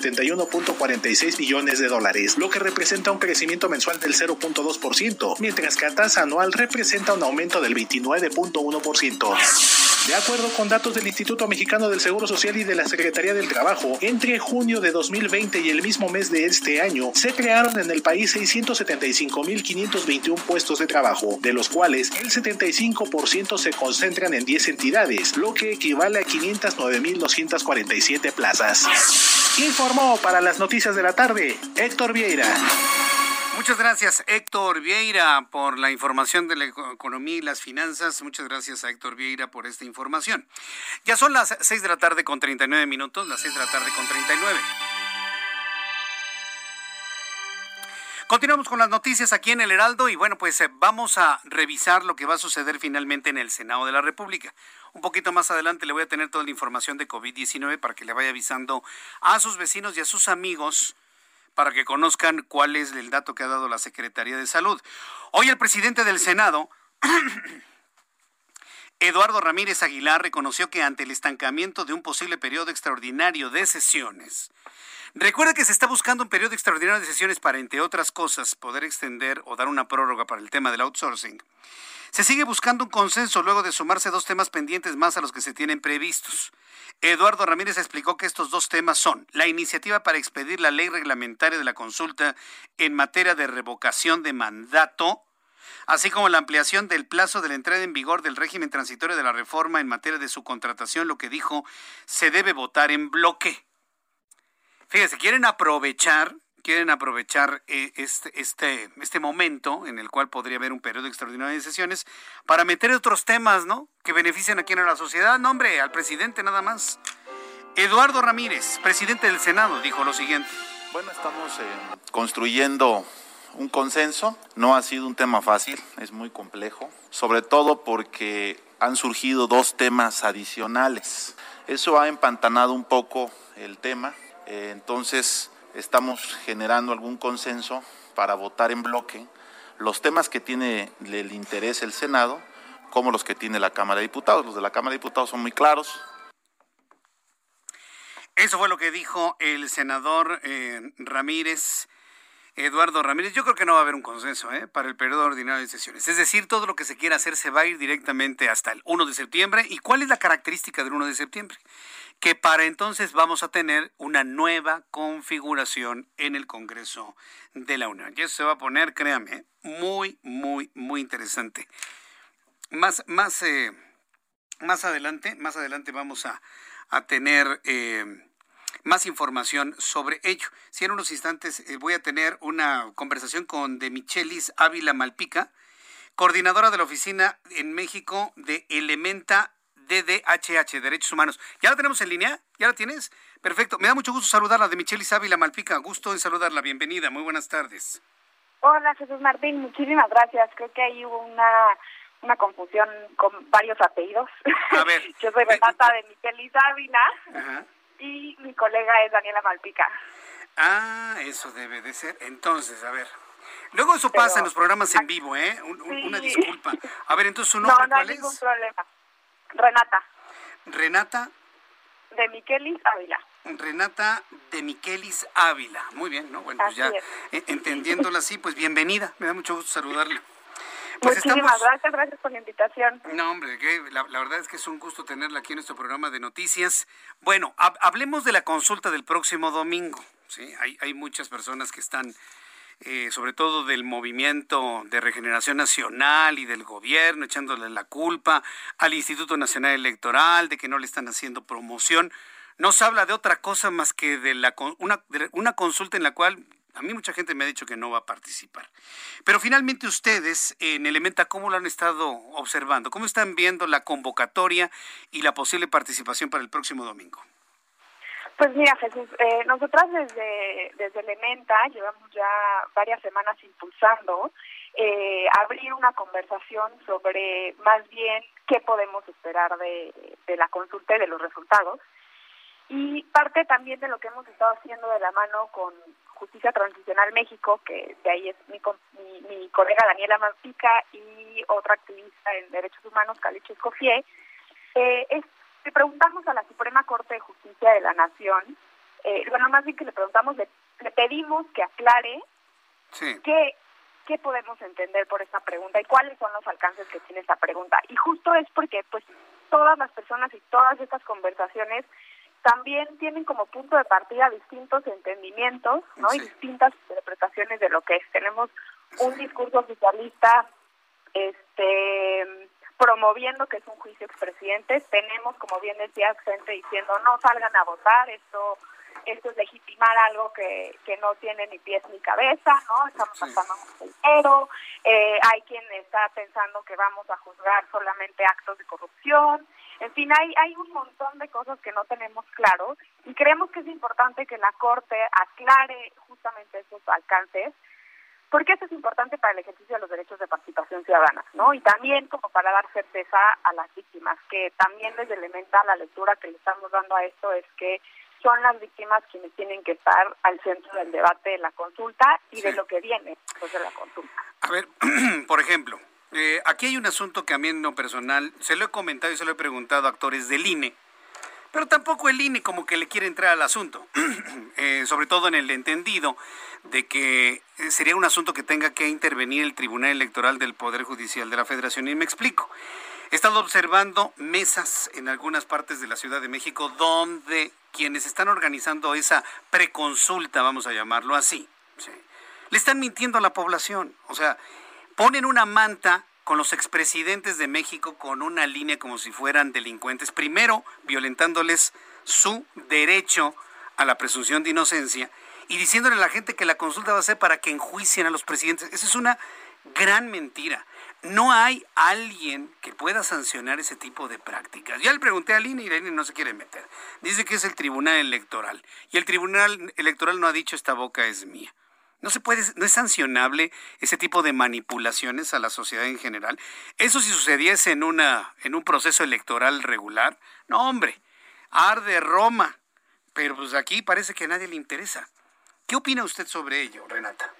42.671.46 millones de dólares, lo que representa un crecimiento mensual del 0.2%, mientras que a tasa anual representa un aumento del 29.1%. De acuerdo con datos del Instituto Mexicano del Seguro Social y de la Secretaría del Trabajo, entre junio de 2020 y el mismo mes de este año, se crearon en el país 675.521 puestos de trabajo, de los cuales el 75% se concentran en 10 entidades, lo que equivale a 509.247 plazas. Informó para las noticias de la tarde Héctor Vieira. Muchas gracias, Héctor Vieira, por la información de la economía y las finanzas. Muchas gracias a Héctor Vieira por esta información. Ya son las 6 de la tarde con 39 minutos, las 6 de la tarde con 39. Continuamos con las noticias aquí en el Heraldo y bueno, pues eh, vamos a revisar lo que va a suceder finalmente en el Senado de la República. Un poquito más adelante le voy a tener toda la información de COVID-19 para que le vaya avisando a sus vecinos y a sus amigos para que conozcan cuál es el dato que ha dado la Secretaría de Salud. Hoy el presidente del Senado, [clears throat] Eduardo Ramírez Aguilar, reconoció que ante el estancamiento de un posible periodo extraordinario de sesiones, Recuerda que se está buscando un periodo extraordinario de sesiones para, entre otras cosas, poder extender o dar una prórroga para el tema del outsourcing. Se sigue buscando un consenso luego de sumarse dos temas pendientes más a los que se tienen previstos. Eduardo Ramírez explicó que estos dos temas son la iniciativa para expedir la ley reglamentaria de la consulta en materia de revocación de mandato, así como la ampliación del plazo de la entrada en vigor del régimen transitorio de la reforma en materia de su contratación, lo que dijo se debe votar en bloque. Fíjese, quieren aprovechar quieren aprovechar eh, este, este, este momento en el cual podría haber un periodo extraordinario de sesiones para meter otros temas, ¿no? Que benefician a quien a la sociedad. No, hombre, al presidente nada más. Eduardo Ramírez, presidente del Senado, dijo lo siguiente. Bueno, estamos eh, construyendo un consenso. No ha sido un tema fácil, es muy complejo, sobre todo porque han surgido dos temas adicionales. Eso ha empantanado un poco el tema. Eh, entonces, estamos generando algún consenso para votar en bloque los temas que tiene el interés el Senado como los que tiene la Cámara de Diputados. Los de la Cámara de Diputados son muy claros. Eso fue lo que dijo el senador eh, Ramírez. Eduardo Ramírez, yo creo que no va a haber un consenso ¿eh? para el periodo ordinario de sesiones. Es decir, todo lo que se quiera hacer se va a ir directamente hasta el 1 de septiembre. ¿Y cuál es la característica del 1 de septiembre? Que para entonces vamos a tener una nueva configuración en el Congreso de la Unión. Y eso se va a poner, créame, muy, muy, muy interesante. Más, más, eh, más adelante, más adelante vamos a, tener eh, más información sobre ello. Si en unos instantes eh, voy a tener una conversación con De Michelis Ávila Malpica, coordinadora de la oficina en México de Elementa DDHH, Derechos Humanos. ¿Ya la tenemos en línea? ¿Ya la tienes? Perfecto. Me da mucho gusto saludarla de Michelle Isabela Malpica. Gusto en saludarla. Bienvenida. Muy buenas tardes. Hola, Jesús Martín. Muchísimas gracias. Creo que ahí hubo una, una confusión con varios apellidos. A ver. [laughs] Yo soy Renata de Michelle Ávila y mi colega es Daniela Malpica. Ah, eso debe de ser. Entonces, a ver. Luego eso pasa en los programas en vivo, ¿eh? Una disculpa. A ver, entonces su [laughs] nombre, no, no hay ningún problema. Renata. Renata. De Miquelis Ávila. Renata de Miquelis Ávila. Muy bien, ¿no? Bueno, pues ya eh, entendiéndola así, pues bienvenida. Me da mucho gusto saludarle. Pues Muchísimas gracias, gracias por la invitación. No, hombre, la, verdad es que es un gusto tenerla aquí en nuestro programa de noticias. Bueno, hablemos de la consulta del próximo domingo. Sí, hay, hay muchas personas que están eh, sobre todo del movimiento de regeneración nacional y del gobierno, echándole la culpa al Instituto Nacional Electoral de que no le están haciendo promoción. No se habla de otra cosa más que de, la, una, una consulta en la cual a mí mucha gente me ha dicho que no va a participar. Pero finalmente ustedes en Elementa, ¿cómo lo han estado observando? ¿Cómo están viendo la convocatoria y la posible participación para el próximo domingo? Pues mira, Jesús, eh, nosotras desde, desde Elementa llevamos ya varias semanas impulsando eh, abrir una conversación sobre más bien qué podemos esperar de, de la consulta y de los resultados. Y parte también de lo que hemos estado haciendo de la mano con Justicia Transicional México, que de ahí es mi, mi, colega Daniela Manfica y otra activista en derechos humanos, Caliche Escofié, eh, es le preguntamos a la Suprema Corte de Justicia de la Nación, eh, bueno, más bien que le preguntamos, le, pedimos que aclare qué, qué podemos entender por esta pregunta y cuáles son los alcances que tiene esta pregunta. Y justo es porque, pues, todas las personas y todas estas conversaciones también tienen como punto de partida distintos entendimientos, ¿no? Y distintas interpretaciones de lo que es. Tenemos un discurso oficialista este promoviendo que es un juicio expresidente. Tenemos, como bien decía, gente diciendo no salgan a votar, esto esto es legitimar algo que, que no tiene ni pies ni cabeza, ¿no? Estamos pasando un dinero, eh, hay quien está pensando que vamos a juzgar solamente actos de corrupción, en fin, hay, hay un montón de cosas que no tenemos claro y creemos que es importante que la Corte aclare justamente esos alcances porque eso es importante para el ejercicio de los derechos de participación ciudadana, ¿no? Y también como para dar certeza a las víctimas, que también les elementa la lectura que le estamos dando a esto es que son las víctimas quienes tienen que estar al centro del debate de la consulta y de lo que viene después de la consulta. A ver, [clears throat] por ejemplo, eh, aquí hay un asunto que a mí en lo personal se lo he comentado y se lo he preguntado a actores del INE, pero tampoco el INE como que le quiere entrar al asunto, [clears throat] eh, sobre todo en el entendido de que eh, sería un asunto que tenga que intervenir el Tribunal Electoral del Poder Judicial de la Federación. Y me explico. He estado observando mesas en algunas partes de la Ciudad de México donde quienes están organizando esa preconsulta, vamos a llamarlo así, le están mintiendo a la población. O sea, ponen una manta con los expresidentes de México con una línea como si fueran delincuentes, primero violentándoles su derecho a la presunción de inocencia y diciéndole a la gente que la consulta va a ser para que enjuicien a los presidentes. Esa es una gran mentira. No hay alguien que pueda sancionar ese tipo de prácticas. Ya le pregunté a Lini y Lini no se quiere meter. Dice que es el Tribunal Electoral. Y el Tribunal Electoral no ha dicho esta boca es mía. No se puede, no es sancionable ese tipo de manipulaciones a la sociedad en general. Eso si sucediese en una, en un proceso electoral regular, no hombre, arde Roma. Pero pues aquí parece que a nadie le interesa. ¿Qué opina usted sobre ello, Renata?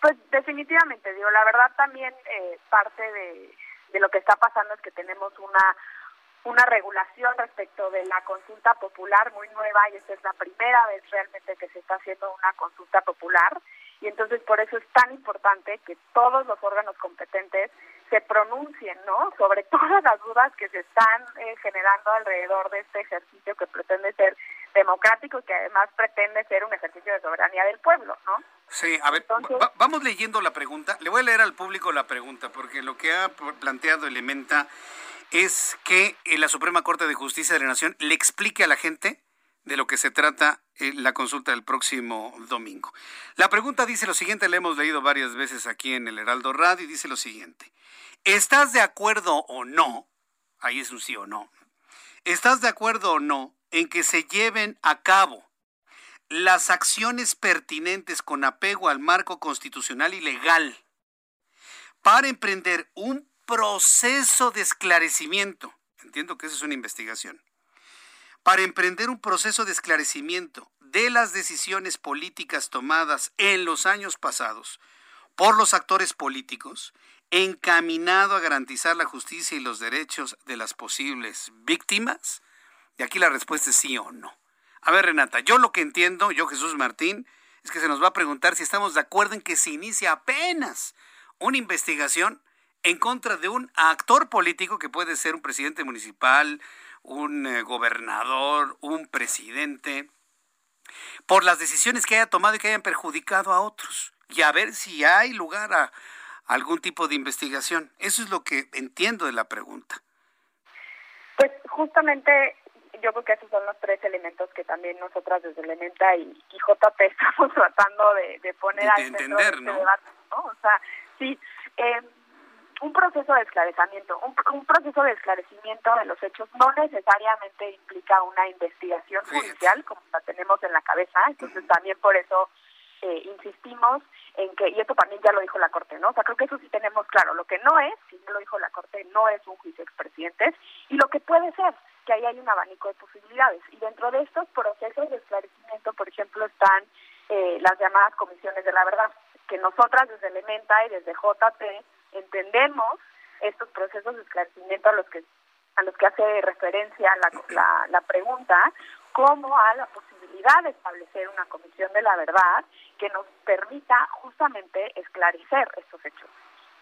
Pues definitivamente, digo, la verdad también eh, parte de, de lo que está pasando es que tenemos una una regulación respecto de la consulta popular muy nueva y esta es la primera vez realmente que se está haciendo una consulta popular y entonces por eso es tan importante que todos los órganos competentes se pronuncien, ¿no? Sobre [laughs] todas las dudas que se están eh, generando alrededor de este ejercicio que pretende ser democrático y que además pretende ser un ejercicio de soberanía del pueblo, ¿no? Sí, a ver, vamos leyendo la pregunta. Le voy a leer al público la pregunta, porque lo que ha planteado Elementa es que eh, la Suprema Corte de Justicia de la Nación le explique a la gente de lo que se trata eh, la consulta del próximo domingo. La pregunta dice lo siguiente, la hemos leído varias veces aquí en el Heraldo Radio y dice lo siguiente. ¿Estás de acuerdo o no? Ahí es un sí o no. ¿Estás de acuerdo o no en que se lleven a cabo las acciones pertinentes con apego al marco constitucional y legal para emprender un proceso de esclarecimiento. Entiendo que eso es una investigación. Para emprender un proceso de esclarecimiento de las decisiones políticas tomadas en los años pasados por los actores políticos, encaminado a garantizar la justicia y los derechos de las posibles víctimas? Y aquí la respuesta es sí o no. A ver, Renata, yo lo que entiendo, yo Jesús Martín, es que se nos va a preguntar si estamos de acuerdo en que se inicia apenas una investigación en contra de un actor político que puede ser un presidente municipal, un eh, gobernador, un presidente, por las decisiones que haya tomado y que hayan perjudicado a otros. Y a ver si hay lugar a algún tipo de investigación. Eso es lo que entiendo de la pregunta. Pues justamente yo creo que esos son los tres elementos que también nosotras desde Elementa y, y JP [laughs] estamos tratando de, poner al centro de este debate, ¿no? O sea, sí, eh, un proceso de esclarecimiento, un, proceso de esclarecimiento de los hechos no necesariamente implica una investigación judicial como la tenemos en la cabeza, entonces también por eso eh, insistimos en que, y esto también ya lo dijo la Corte, ¿no? O sea, creo que eso sí tenemos claro, lo que no es, si ya lo dijo la Corte, no es un juicio expresidentes, y lo que puede ser, que ahí hay un abanico de posibilidades, y dentro de estos procesos de esclarecimiento, por ejemplo, están eh, las llamadas comisiones de la verdad, que nosotras desde Elementa y desde JP entendemos estos procesos de esclarecimiento a los que a los que hace referencia la, la, pregunta, como a la posibilidad de establecer una comisión de la verdad que nos permita justamente esclarecer estos hechos.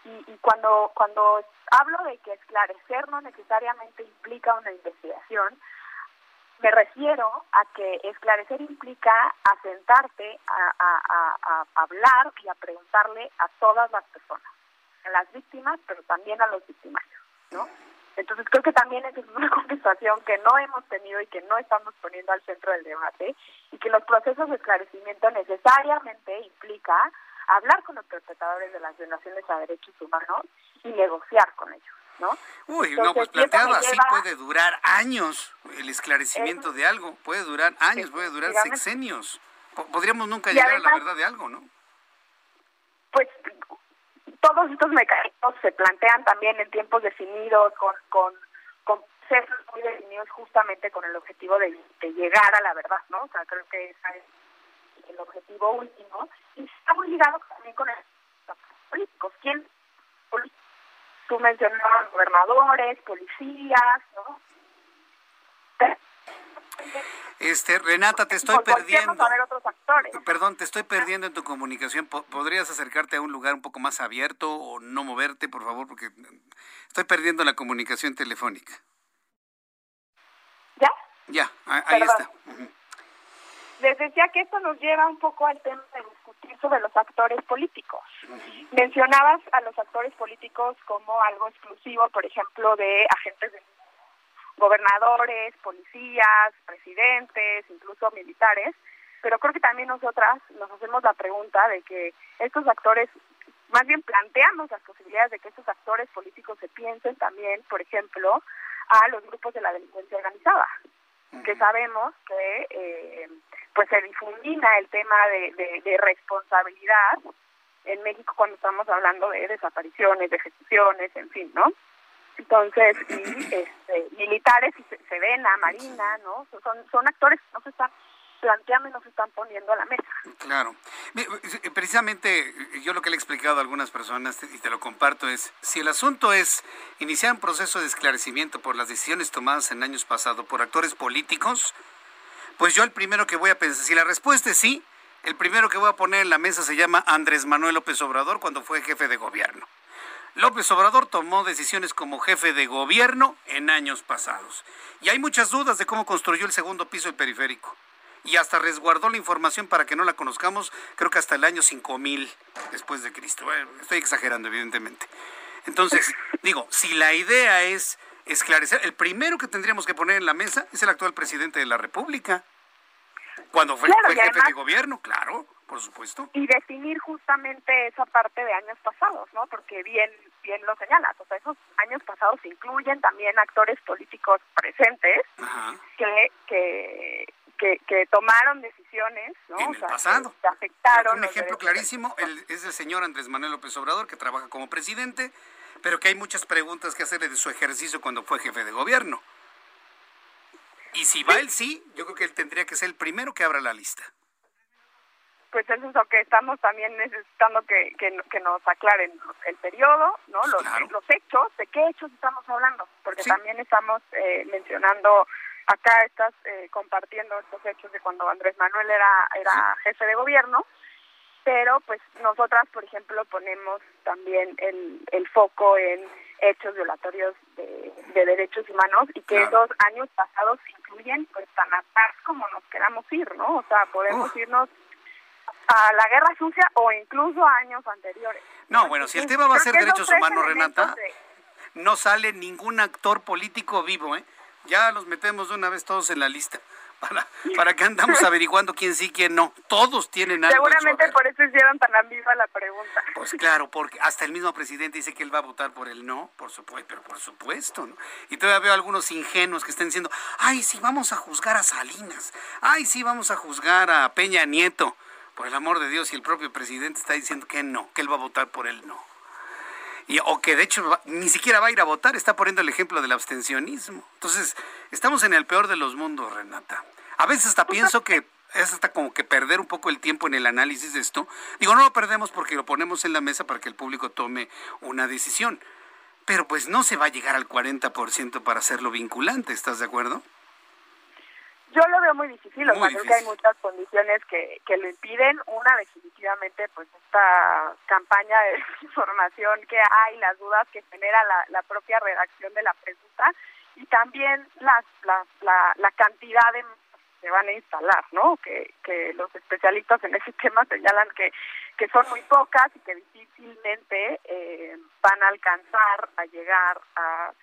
y, cuando, cuando hablo de que esclarecer no necesariamente implica una investigación, me refiero a que esclarecer implica asentarte a, a, a, hablar y a preguntarle a todas las personas, a las víctimas, pero también a los victimarios, ¿no? Entonces creo que también es una [laughs] conversación que no hemos tenido y que no estamos poniendo al centro del debate y que los procesos de esclarecimiento necesariamente implica hablar con los perpetradores de las violaciones a derechos humanos y negociar con ellos. ¿No? Uy, no, pues planteado así puede durar años el esclarecimiento de algo, puede durar años, puede durar sexenios. Podríamos nunca llegar a la verdad de algo, ¿no? Pues todos estos mecanismos se plantean también en tiempos definidos, con, con, con procesos muy definidos justamente con el objetivo de, llegar a la verdad, ¿no? O sea, creo que ese es el objetivo último. Y está muy ligado también con el políticos. ¿Quién? Tú mencionabas gobernadores, policías, ¿no? Este, Renata, te estoy perdiendo. Perdón, te estoy perdiendo en tu comunicación. ¿Podrías acercarte a un lugar un poco más abierto o no moverte, por favor? Porque estoy perdiendo la comunicación telefónica. ¿Ya? Ya, ahí está. Les decía que esto nos lleva un poco al tema de discutir sobre los actores políticos. Mencionabas a los actores políticos como algo exclusivo, por ejemplo, de agentes de gobernadores, policías, presidentes, incluso militares, pero creo que también nosotras nos hacemos la pregunta de que estos actores, más bien planteamos las posibilidades de que estos actores políticos se piensen también, por ejemplo, a los grupos de la delincuencia organizada, que sabemos que eh, pues se difumina el tema de, de responsabilidad en México cuando estamos hablando de desapariciones, de ejecuciones, en fin, ¿no? Entonces, y este, militares y Marina, ¿no? Son, son actores que no se están planteando y no se están poniendo a la mesa. Claro. Precisamente yo lo que le he explicado a algunas personas y te lo comparto es, si el asunto es iniciar un proceso de esclarecimiento por las decisiones tomadas en años pasados por actores políticos, pues yo el primero que voy a pensar, si la respuesta es sí, el primero que voy a poner en la mesa se llama Andrés Manuel López Obrador cuando fue jefe de gobierno. López Obrador tomó decisiones como jefe de gobierno en años pasados. Y hay muchas dudas de cómo construyó el segundo piso del periférico. Y hasta resguardó la información para que no la conozcamos, creo que hasta el año 5000 después de Cristo. estoy exagerando, evidentemente. Entonces, [laughs] digo, si la idea es esclarecer, el primero que tendríamos que poner en la mesa es el actual presidente de la República. Cuando fue, jefe de gobierno, claro por supuesto. Y definir justamente esa parte de años pasados, ¿no? Porque bien bien lo señalas, o sea, esos años pasados incluyen también actores políticos presentes que, que que, tomaron decisiones, ¿no? En el pasado. Que afectaron. Un ejemplo clarísimo es el señor Andrés Manuel López Obrador, que trabaja como presidente, pero que hay muchas preguntas que hacerle de su ejercicio cuando fue jefe de gobierno. Y si va él sí, yo creo que él tendría que ser el primero que abra la lista pues eso es lo que estamos también necesitando que, que, nos aclaren el periodo, ¿no? Los, los hechos, de qué hechos estamos hablando, porque también estamos eh, mencionando, acá estás eh, compartiendo estos hechos de cuando Andrés Manuel era, era jefe de gobierno, pero pues nosotras, por ejemplo, ponemos también el, el foco en hechos violatorios de, derechos humanos y que esos años pasados incluyen pues tan atrás como nos queramos ir, ¿no? O sea, podemos irnos a la guerra sucia o incluso a años anteriores. No, bueno, si el tema va a ser derechos humanos, Renata, no sale ningún actor político vivo, ¿eh? Ya los metemos de una vez todos en la lista. Para, para que andamos [laughs] averiguando quién sí, quién no. Todos tienen algo. Seguramente por eso hicieron tan ambigua la pregunta. Pues claro, porque hasta el mismo presidente dice que él va a votar por el no, por supuesto, pero por supuesto, ¿no? Y todavía veo algunos ingenuos que estén diciendo, ay, sí, vamos a juzgar a Salinas, ay, sí, vamos a juzgar a Peña Nieto por el amor de Dios, y el propio presidente está diciendo que no, que él va a votar por el no. Y, o que de hecho ni siquiera va a ir a votar, está poniendo el ejemplo del abstencionismo. Entonces, estamos en el peor de los mundos, Renata. A veces hasta pienso que es hasta como que perder un poco el tiempo en el análisis de esto. Digo, no lo perdemos porque lo ponemos en la mesa para que el público tome una decisión. Pero pues no se va a llegar al 40% para hacerlo vinculante, ¿estás de acuerdo? Yo lo veo muy difícil, o sea, creo que hay muchas condiciones que, que lo impiden. Una, definitivamente, pues esta campaña de [laughs] desinformación que hay, las dudas que genera la, la propia redacción de la pregunta y también las, la, la, la cantidad de se van a instalar, ¿no? Que, que los especialistas en ese [laughs] tema señalan que, que son muy pocas y que difícilmente eh, van a alcanzar a llegar a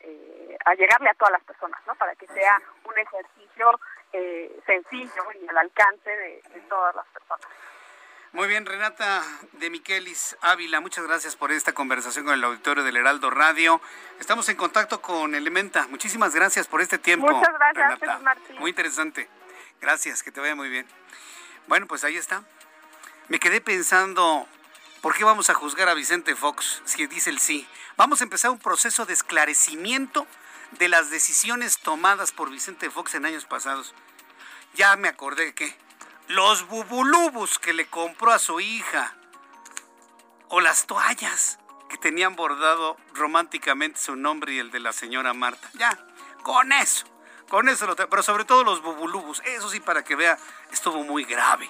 eh, a llegarle a todas las personas, ¿no? Para que sea un ejercicio eh, sencillo y al alcance de, todas las personas. Muy bien, Renata de Miquelis Ávila, muchas gracias por esta conversación con el auditorio del Heraldo Radio. Estamos en contacto con Elementa. Muchísimas gracias por este tiempo. Muchas gracias, Martín. Muy interesante. Gracias, que te vaya muy bien. Bueno, pues ahí está. Me quedé pensando, ¿por qué vamos a juzgar a Vicente Fox si dice el sí? Vamos a empezar un proceso de esclarecimiento de las decisiones tomadas por Vicente Fox en años pasados. Ya me acordé que los bubulubus que le compró a su hija o las toallas que tenían bordado románticamente su nombre y el de la señora Marta. Ya, con eso, con eso lo. Pero sobre todo los bubulubus, eso sí para que vea, estuvo muy grave.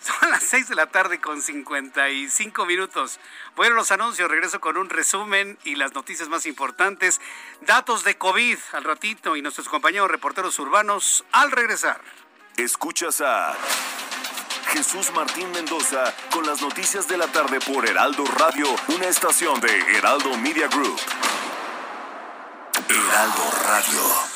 Son las 6 de la tarde con 55 minutos. Bueno, los anuncios, regreso con un resumen y las noticias más importantes. Datos de COVID al ratito y nuestros compañeros reporteros urbanos al regresar. Escuchas a Jesús Martín Mendoza con las noticias de la tarde por Heraldo Radio, una estación de Heraldo Media Group. Heraldo Radio.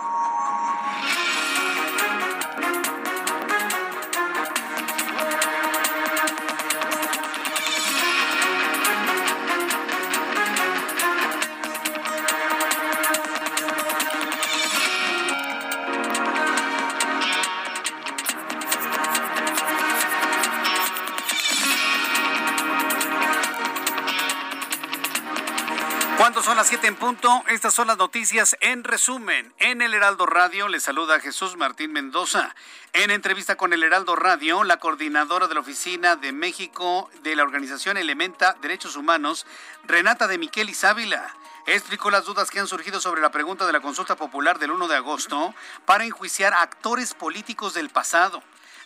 Estas son las noticias en resumen. En el Heraldo Radio le saluda Jesús Martín Mendoza. En entrevista con el Heraldo Radio, la coordinadora de la Oficina de México de la organización Elementa Derechos Humanos, Renata de Miquel Isávila, explicó las dudas que han surgido sobre la pregunta de la consulta popular del 1 de agosto para enjuiciar actores políticos del pasado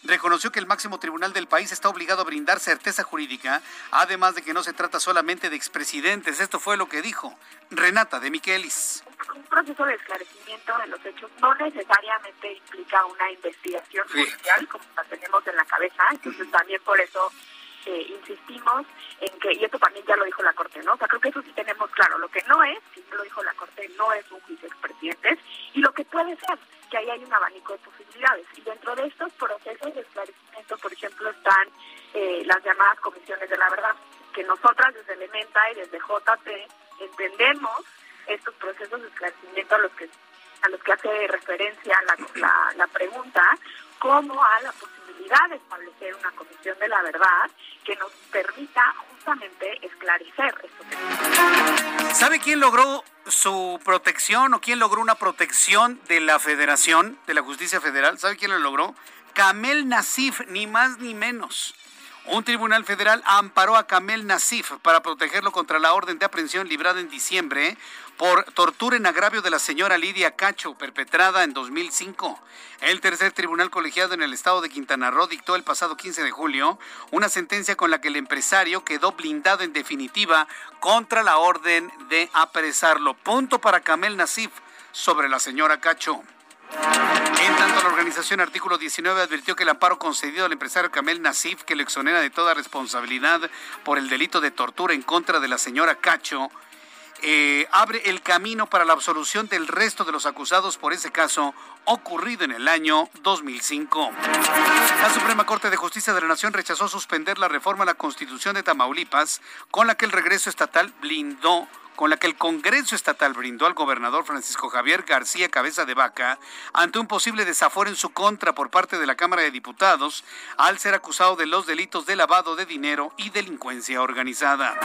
reconoció que el máximo tribunal del país está obligado a brindar certeza jurídica, además de que no se trata solamente de expresidentes. Esto fue lo que dijo Renata de Miquelis. Un proceso de esclarecimiento de los hechos no necesariamente implica una investigación judicial como la tenemos en la cabeza, entonces también por eso eh, insistimos en que, y esto también ya lo dijo la Corte, ¿no? O sea, creo que eso sí tenemos claro. Lo que no es, si lo dijo la Corte, no es un juicio expresidentes, y lo que puede ser, que ahí hay un abanico de posibilidades. Y dentro de estos procesos de esclarecimiento, por ejemplo, están eh, las llamadas comisiones de la verdad, que nosotras desde Elementa y desde JP entendemos estos procesos de esclarecimiento a los que a los que hace referencia la, la, la pregunta, como a la posibilidad de establecer una comisión de la verdad que nos permita justamente esclarecer hechos. ¿Sabe quién logró su protección o quién logró una protección de la Federación, de la Justicia Federal? ¿Sabe quién lo logró? Kamel Nasif, ni más ni menos. Un tribunal federal amparó a Kamel Nasif para protegerlo contra la orden de aprehensión librada en diciembre por tortura en agravio de la señora Lidia Cacho, perpetrada en 2005. El tercer tribunal colegiado en el estado de Quintana Roo dictó el pasado 15 de julio una sentencia con la que el empresario quedó blindado en definitiva contra la orden de apresarlo. Punto para Kamel Nasif sobre la señora Cacho. En tanto, la organización Artículo 19 advirtió que el amparo concedido al empresario Kamel Nasif, que le exonera de toda responsabilidad por el delito de tortura en contra de la señora Cacho, eh, abre el camino para la absolución del resto de los acusados por ese caso ocurrido en el año 2005. La Suprema Corte de Justicia de la Nación rechazó suspender la reforma a la Constitución de Tamaulipas, con la que el regreso estatal blindó con la que el Congreso Estatal brindó al gobernador Francisco Javier García Cabeza de Vaca ante un posible desaforo en su contra por parte de la Cámara de Diputados al ser acusado de los delitos de lavado de dinero y delincuencia organizada.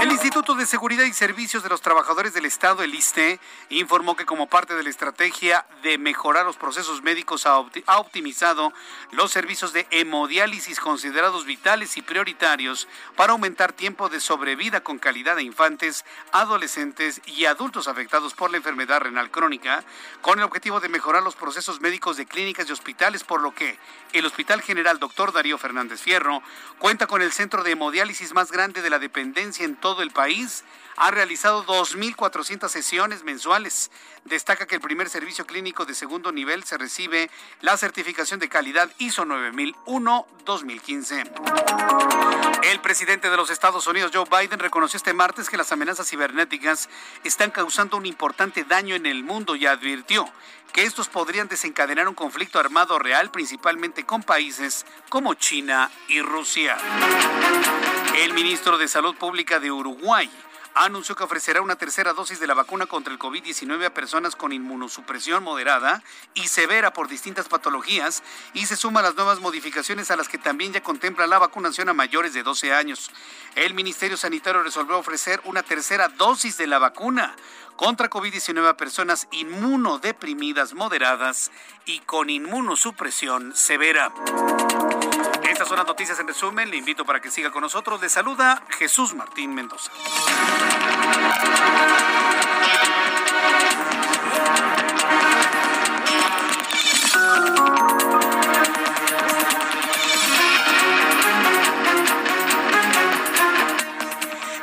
El Instituto de Seguridad y Servicios de los Trabajadores del Estado, el ISTE, informó que como parte de la estrategia de mejorar los procesos médicos ha, optimizado los servicios de hemodiálisis considerados vitales y prioritarios para aumentar tiempo de sobrevida con calidad de infantes, adolescentes y adultos afectados por la enfermedad renal crónica, con el objetivo de mejorar los procesos médicos de clínicas y hospitales, por lo que el Hospital General Dr. Darío Fernández Fierro cuenta con el centro de hemodiálisis más grande de la dependencia en todo el país ha realizado 2.400 sesiones mensuales. Destaca que el primer servicio clínico de segundo nivel se recibe la certificación de calidad ISO 9001-2015. El presidente de los Estados Unidos, Joe Biden, reconoció este martes que las amenazas cibernéticas están causando un importante daño en el mundo y advirtió que estos podrían desencadenar un conflicto armado real, principalmente con países como China y Rusia. El ministro de Salud Pública de Uruguay anunció que ofrecerá una tercera dosis de la vacuna contra el COVID-19 a personas con inmunosupresión moderada y severa por distintas patologías y se suma a las nuevas modificaciones a las que también ya contempla la vacunación a mayores de 12 años. El Ministerio Sanitario resolvió ofrecer una tercera dosis de la vacuna contra COVID-19 a personas inmunodeprimidas moderadas y con inmunosupresión severa. Estas son las noticias en resumen. Le invito para que siga con nosotros. Le saluda Jesús Martín Mendoza.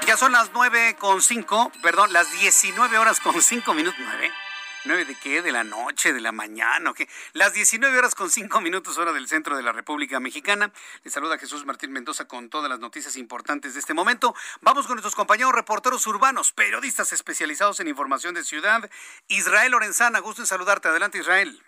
Ya son las nueve con cinco, perdón, las 19 horas con cinco minutos, nueve. ¿Nueve de qué? ¿De la noche? ¿De la mañana? ¿o qué? Las 19 horas con 5 minutos hora del centro de la República Mexicana. Les saluda Jesús Martín Mendoza con todas las noticias importantes de este momento. Vamos con nuestros compañeros reporteros urbanos, periodistas especializados en información de ciudad. Israel Lorenzana, gusto en saludarte. Adelante, Israel.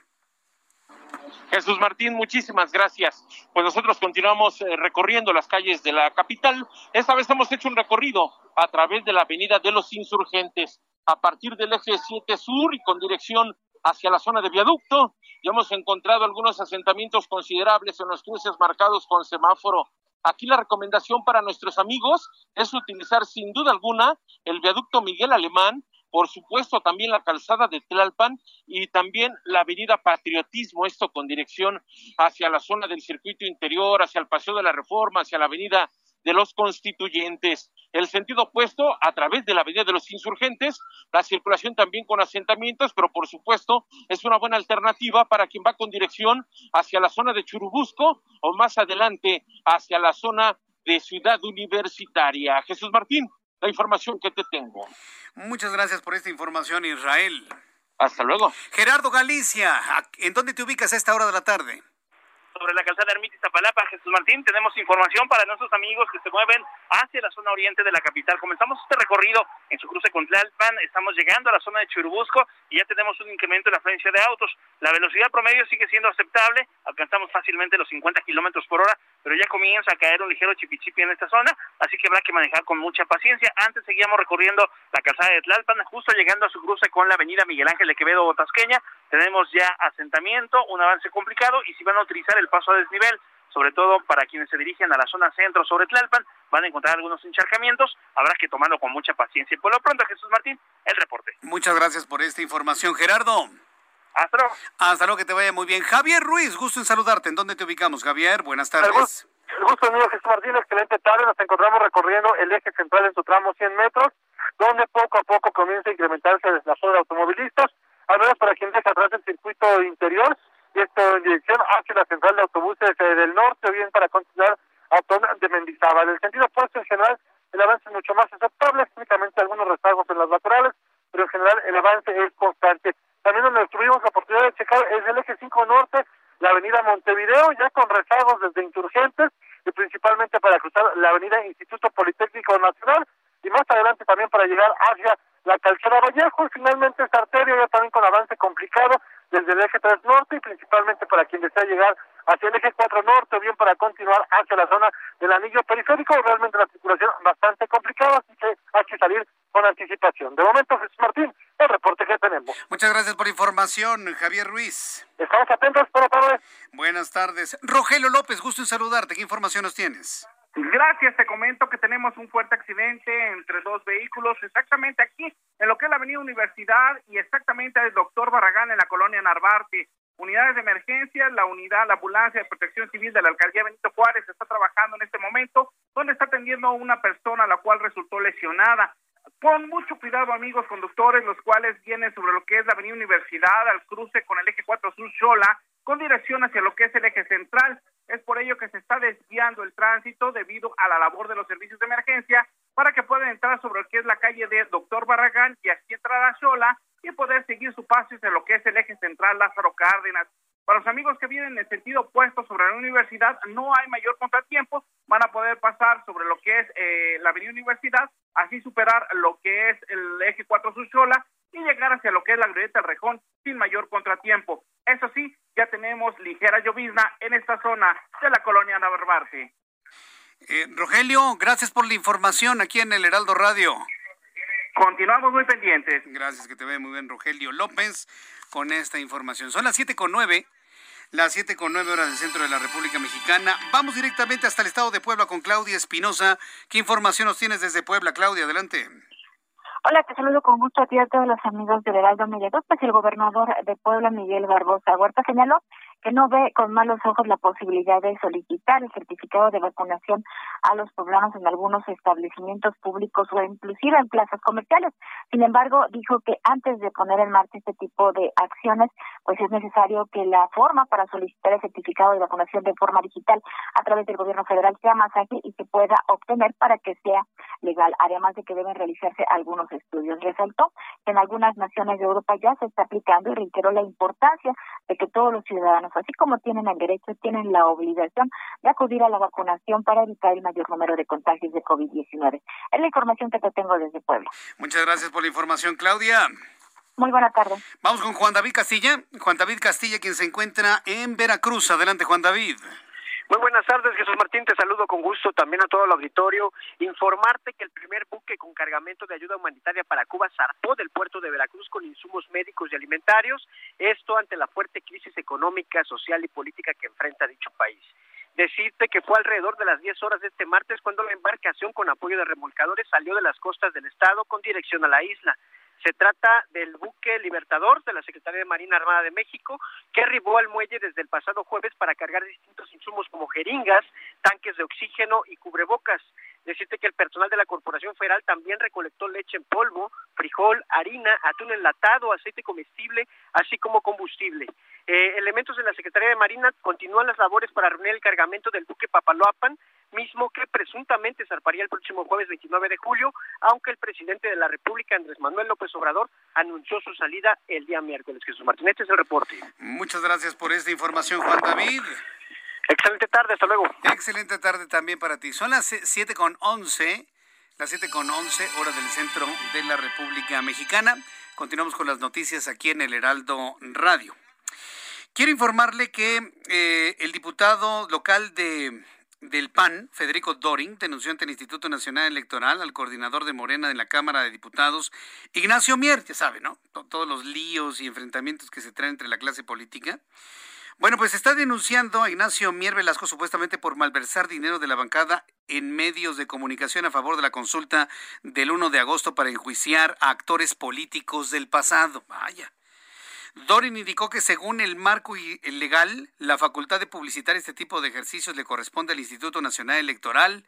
Jesús Martín, muchísimas gracias. Pues nosotros continuamos eh, recorriendo las calles de la capital. Esta vez hemos hecho un recorrido a través de la Avenida de los Insurgentes a partir del eje 7 sur y con dirección hacia la zona de viaducto. Ya hemos encontrado algunos asentamientos considerables en los cruces marcados con semáforo. Aquí la recomendación para nuestros amigos es utilizar sin duda alguna el viaducto Miguel Alemán, por supuesto también la calzada de Tlalpan y también la avenida Patriotismo, esto con dirección hacia la zona del circuito interior, hacia el Paseo de la Reforma, hacia la avenida de los constituyentes. El sentido opuesto a través de la Avenida de los Insurgentes, la circulación también con asentamientos, pero por supuesto es una buena alternativa para quien va con dirección hacia la zona de Churubusco o más adelante hacia la zona de Ciudad Universitaria. Jesús Martín, la información que te tengo. Muchas gracias por esta información, Israel. Hasta luego. Gerardo Galicia, ¿en dónde te ubicas a esta hora de la tarde? Sobre la calzada Ermita Zapalapa, Jesús Martín, tenemos información para nuestros amigos que se mueven hacia la zona oriente de la capital. Comenzamos este recorrido en su cruce con Tlalpan, estamos llegando a la zona de Churubusco y ya tenemos un incremento en la frecuencia de autos. La velocidad promedio sigue siendo aceptable, alcanzamos fácilmente los 50 kilómetros por hora, pero ya comienza a caer un ligero chipichipi en esta zona, así que habrá que manejar con mucha paciencia. Antes seguíamos recorriendo la calzada de Tlalpan, justo llegando a su cruce con la avenida Miguel Ángel de Quevedo Botasqueña, tenemos ya asentamiento, un avance complicado y si van a utilizar el paso a desnivel, sobre todo para quienes se dirigen a la zona centro sobre Tlalpan, van a encontrar algunos encharcamientos, habrá que tomarlo con mucha paciencia. Y por lo pronto, Jesús Martín, el reporte. Muchas gracias por esta información, Gerardo. Hasta luego. Hasta luego, que te vaya muy bien. Javier Ruiz, gusto en saludarte. ¿En dónde te ubicamos, Javier? Buenas tardes. El gusto mío, Jesús Martín, excelente tarde. Nos encontramos recorriendo el eje central en su tramo 100 metros, donde poco a poco comienza a incrementarse la zona de automovilistas al menos para quien deja atrás el circuito interior, y esto en dirección hacia la central de autobuses eh, del norte, o bien para continuar a zona de Mendizábal. En el sentido opuesto, en general, el avance es mucho más aceptable, únicamente algunos rezagos en las laterales, pero en general el avance es constante. También donde tuvimos la oportunidad de checar es el eje 5 norte, la avenida Montevideo, ya con rezagos desde Insurgentes, y principalmente para cruzar la avenida Instituto Politécnico Nacional, y más adelante también para llegar hacia la calzada Vallejo y finalmente esta arteria ya también con avance complicado desde el eje 3 norte y principalmente para quien desea llegar hacia el eje 4 norte o bien para continuar hacia la zona del anillo periférico, realmente la circulación bastante complicada, así que hay que salir con anticipación. De momento, Jesús Martín, el reporte que tenemos. Muchas gracias por la información, Javier Ruiz. Estamos atentos, buenas tardes. Buenas tardes. Rogelio López, gusto en saludarte. ¿Qué información nos tienes? Gracias, te comento que tenemos un fuerte accidente entre dos vehículos, exactamente aquí, en lo que es la Avenida Universidad y exactamente el Doctor Barragán en la colonia Narvarte. Unidades de emergencia, la unidad, la ambulancia de protección civil de la alcaldía Benito Juárez está trabajando en este momento, donde está atendiendo a una persona la cual resultó lesionada. Con mucho cuidado, amigos conductores, los cuales vienen sobre lo que es la Avenida Universidad, al cruce con el eje 4 Sur Xola, con dirección hacia lo que es el eje central. Es por ello que se está desviando el tránsito debido a la labor de los servicios de emergencia para que puedan entrar sobre lo que es la calle de Doctor Barragán y así entrar a Xola y poder seguir su paso hacia lo que es el eje central Lázaro Cárdenas. Para los amigos que vienen en el sentido opuesto sobre la universidad, no hay mayor contratiempo, van a poder pasar sobre lo que es eh, la avenida Universidad, así superar lo que es el eje 4 Suchola y llegar hacia lo que es la glorieta del Rejón sin mayor contratiempo. Eso sí, ya tenemos ligera llovizna en esta zona de la colonia Navarrete. Eh, Rogelio, gracias por la información aquí en el Heraldo Radio. Continuamos muy pendientes. Gracias, que te ve muy bien Rogelio López con esta información. Son las siete con nueve, las siete con nueve horas del centro de la República Mexicana. Vamos directamente hasta el estado de Puebla con Claudia Espinosa. ¿Qué información nos tienes desde Puebla, Claudia? Adelante. Hola, te saludo con gusto a ti a todos los amigos del Heraldo Media Pues el gobernador de Puebla, Miguel Barbosa Huerta, señaló que no ve con malos ojos la posibilidad de solicitar el certificado de vacunación a los poblanos en algunos establecimientos públicos o inclusive en plazas comerciales. Sin embargo, dijo que antes de poner en marcha este tipo de acciones, pues es necesario que la forma para solicitar el certificado de vacunación de forma digital a través del gobierno federal sea más ágil y se pueda obtener para que sea legal, además de que deben realizarse algunos estudios. Resaltó que en algunas naciones de Europa ya se está aplicando y reiteró la importancia de que todos los ciudadanos así como tienen el derecho, tienen la obligación de acudir a la vacunación para evitar el mayor número de contagios de COVID-19. Es la información que te tengo desde Puebla. Muchas gracias por la información, Claudia. Muy buena tarde. Vamos con Juan David Castilla. Juan David Castilla, quien se encuentra en Veracruz. Adelante, Juan David. Muy buenas tardes, Jesús Martín. Te saludo con gusto también a todo el auditorio. Informarte que el primer buque con cargamento de ayuda humanitaria para Cuba zarpó del puerto de Veracruz con insumos médicos y alimentarios. Esto ante la fuerte crisis económica, social y política que enfrenta dicho país. Decirte que fue alrededor de las 10 horas de este martes cuando la embarcación con apoyo de remolcadores salió de las costas del estado con dirección a la isla. Se trata del buque Libertador de la Secretaría de Marina Armada de México, que arribó al muelle desde el pasado jueves para cargar distintos insumos como jeringas, tanques de oxígeno y cubrebocas. Decirte que el personal de la Corporación Federal también recolectó leche en polvo, frijol, harina, atún enlatado, aceite comestible, así como combustible. Eh, elementos de la Secretaría de Marina continúan las labores para reunir el cargamento del buque Papaloapan, mismo que presuntamente zarparía el próximo jueves 29 de julio, aunque el presidente de la República, Andrés Manuel López Obrador, anunció su salida el día miércoles. Jesús Martínez, este es el reporte. Muchas gracias por esta información, Juan David. Excelente tarde, hasta luego. Excelente tarde también para ti. Son las siete con once, las siete con once, hora del centro de la República Mexicana. Continuamos con las noticias aquí en el Heraldo Radio. Quiero informarle que eh, el diputado local de del PAN, Federico Doring, denunció ante el Instituto Nacional Electoral al coordinador de Morena de la Cámara de Diputados, Ignacio Mier, ya sabe, ¿no? Todos los líos y enfrentamientos que se traen entre la clase política. Bueno, pues está denunciando a Ignacio Mier Velasco supuestamente por malversar dinero de la bancada en medios de comunicación a favor de la consulta del 1 de agosto para enjuiciar a actores políticos del pasado. Vaya. Dorin indicó que según el marco legal, la facultad de publicitar este tipo de ejercicios le corresponde al Instituto Nacional Electoral.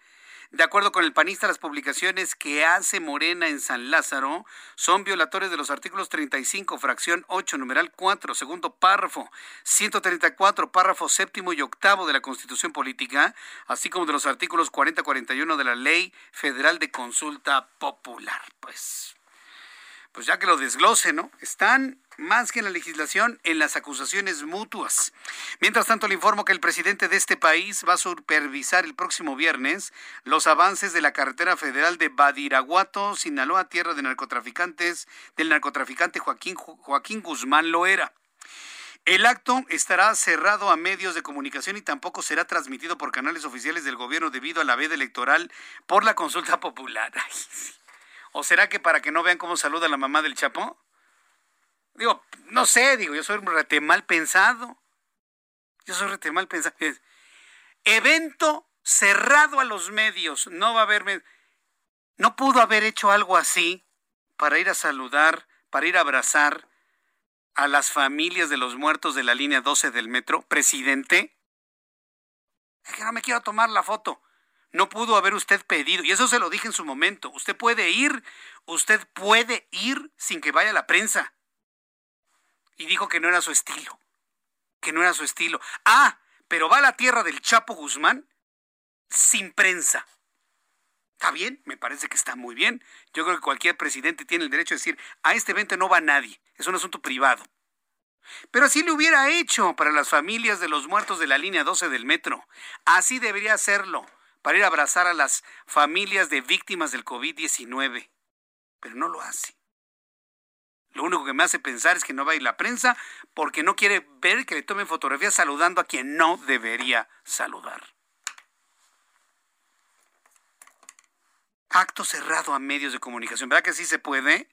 De acuerdo con el panista, las publicaciones que hace Morena en San Lázaro son violatorias de los artículos 35, fracción 8, numeral 4, segundo párrafo, 134, párrafo séptimo y octavo de la Constitución Política, así como de los artículos 40-41 de la Ley Federal de Consulta Popular. Pues, pues ya que lo desglose, ¿no? Están más que en la legislación, en las acusaciones mutuas. Mientras tanto, le informo que el presidente de este país va a supervisar el próximo viernes los avances de la carretera federal de Badiraguato, Sinaloa, tierra de narcotraficantes, del narcotraficante Joaquín, Joaquín Guzmán Loera. El acto estará cerrado a medios de comunicación y tampoco será transmitido por canales oficiales del gobierno debido a la veda electoral por la consulta [laughs] popular. ¿O será que para que no vean cómo saluda la mamá del Chapo? Digo, no sé, digo, yo soy rete mal pensado. Yo soy rete mal pensado. Evento cerrado a los medios. No va a haber... No pudo haber hecho algo así para ir a saludar, para ir a abrazar a las familias de los muertos de la línea 12 del metro, presidente. Es que no me quiero tomar la foto. No pudo haber usted pedido, y eso se lo dije en su momento. Usted puede ir, usted puede ir sin que vaya la prensa. Y dijo que no era su estilo. Que no era su estilo. Ah, pero va a la tierra del Chapo Guzmán sin prensa. Está bien, me parece que está muy bien. Yo creo que cualquier presidente tiene el derecho de decir, a este evento no va nadie, es un asunto privado. Pero así lo hubiera hecho para las familias de los muertos de la línea 12 del metro. Así debería hacerlo, para ir a abrazar a las familias de víctimas del COVID-19. Pero no lo hace. Lo único que me hace pensar es que no va a ir la prensa porque no quiere ver que le tomen fotografías saludando a quien no debería saludar. acto cerrado a medios de comunicación. ¿Verdad que sí se puede?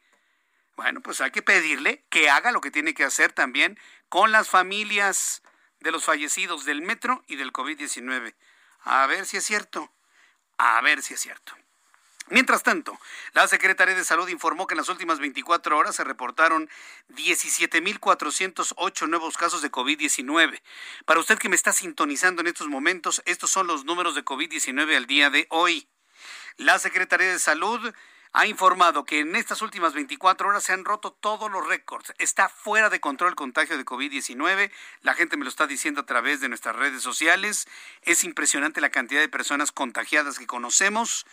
Bueno, pues hay que pedirle que haga lo que tiene que hacer también con las familias de los fallecidos del metro y del COVID-19. A ver si es cierto. A ver si es cierto. Mientras tanto, la Secretaría de Salud informó que en las últimas 24 horas se reportaron 17.408 nuevos casos de COVID-19. Para usted que me está sintonizando en estos momentos, estos son los números de COVID-19 al día de hoy. La Secretaría de Salud ha informado que en estas últimas 24 horas se han roto todos los récords. Está fuera de control el contagio de COVID-19. La gente me lo está diciendo a través de nuestras redes sociales. Es impresionante la cantidad de personas contagiadas que conocemos.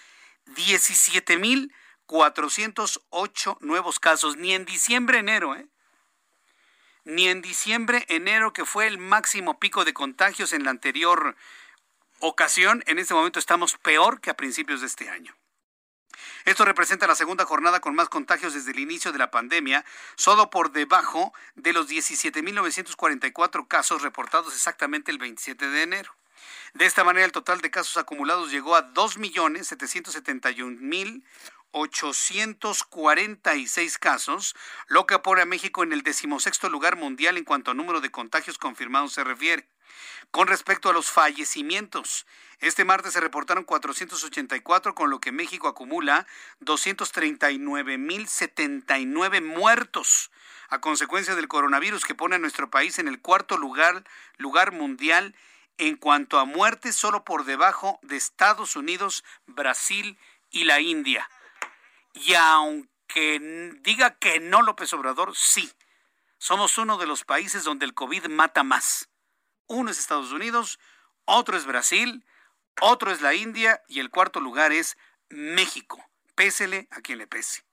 17.408 nuevos casos. Ni en diciembre, enero, ¿eh? Ni en diciembre, enero, que fue el máximo pico de contagios en la anterior ocasión, en este momento estamos peor que a principios de este año. Esto representa la segunda jornada con más contagios desde el inicio de la pandemia, solo por debajo de los 17.944 casos reportados exactamente el 27 de enero. De esta manera, el total de casos acumulados llegó a 2.771.846 casos, lo que pone a México en el decimosexto lugar mundial en cuanto a número de contagios confirmados se refiere. Con respecto a los fallecimientos, este martes se reportaron 484, con lo que México acumula 239.079 muertos a consecuencia del coronavirus que pone a nuestro país en el cuarto lugar, lugar mundial en cuanto a muertes, solo por debajo de Estados Unidos, Brasil y la India. Y aunque diga que no López Obrador, sí, somos uno de los países donde el COVID mata más. Uno es Estados Unidos, otro es Brasil, otro es la India y el cuarto lugar es México. Pésele a quien le pese.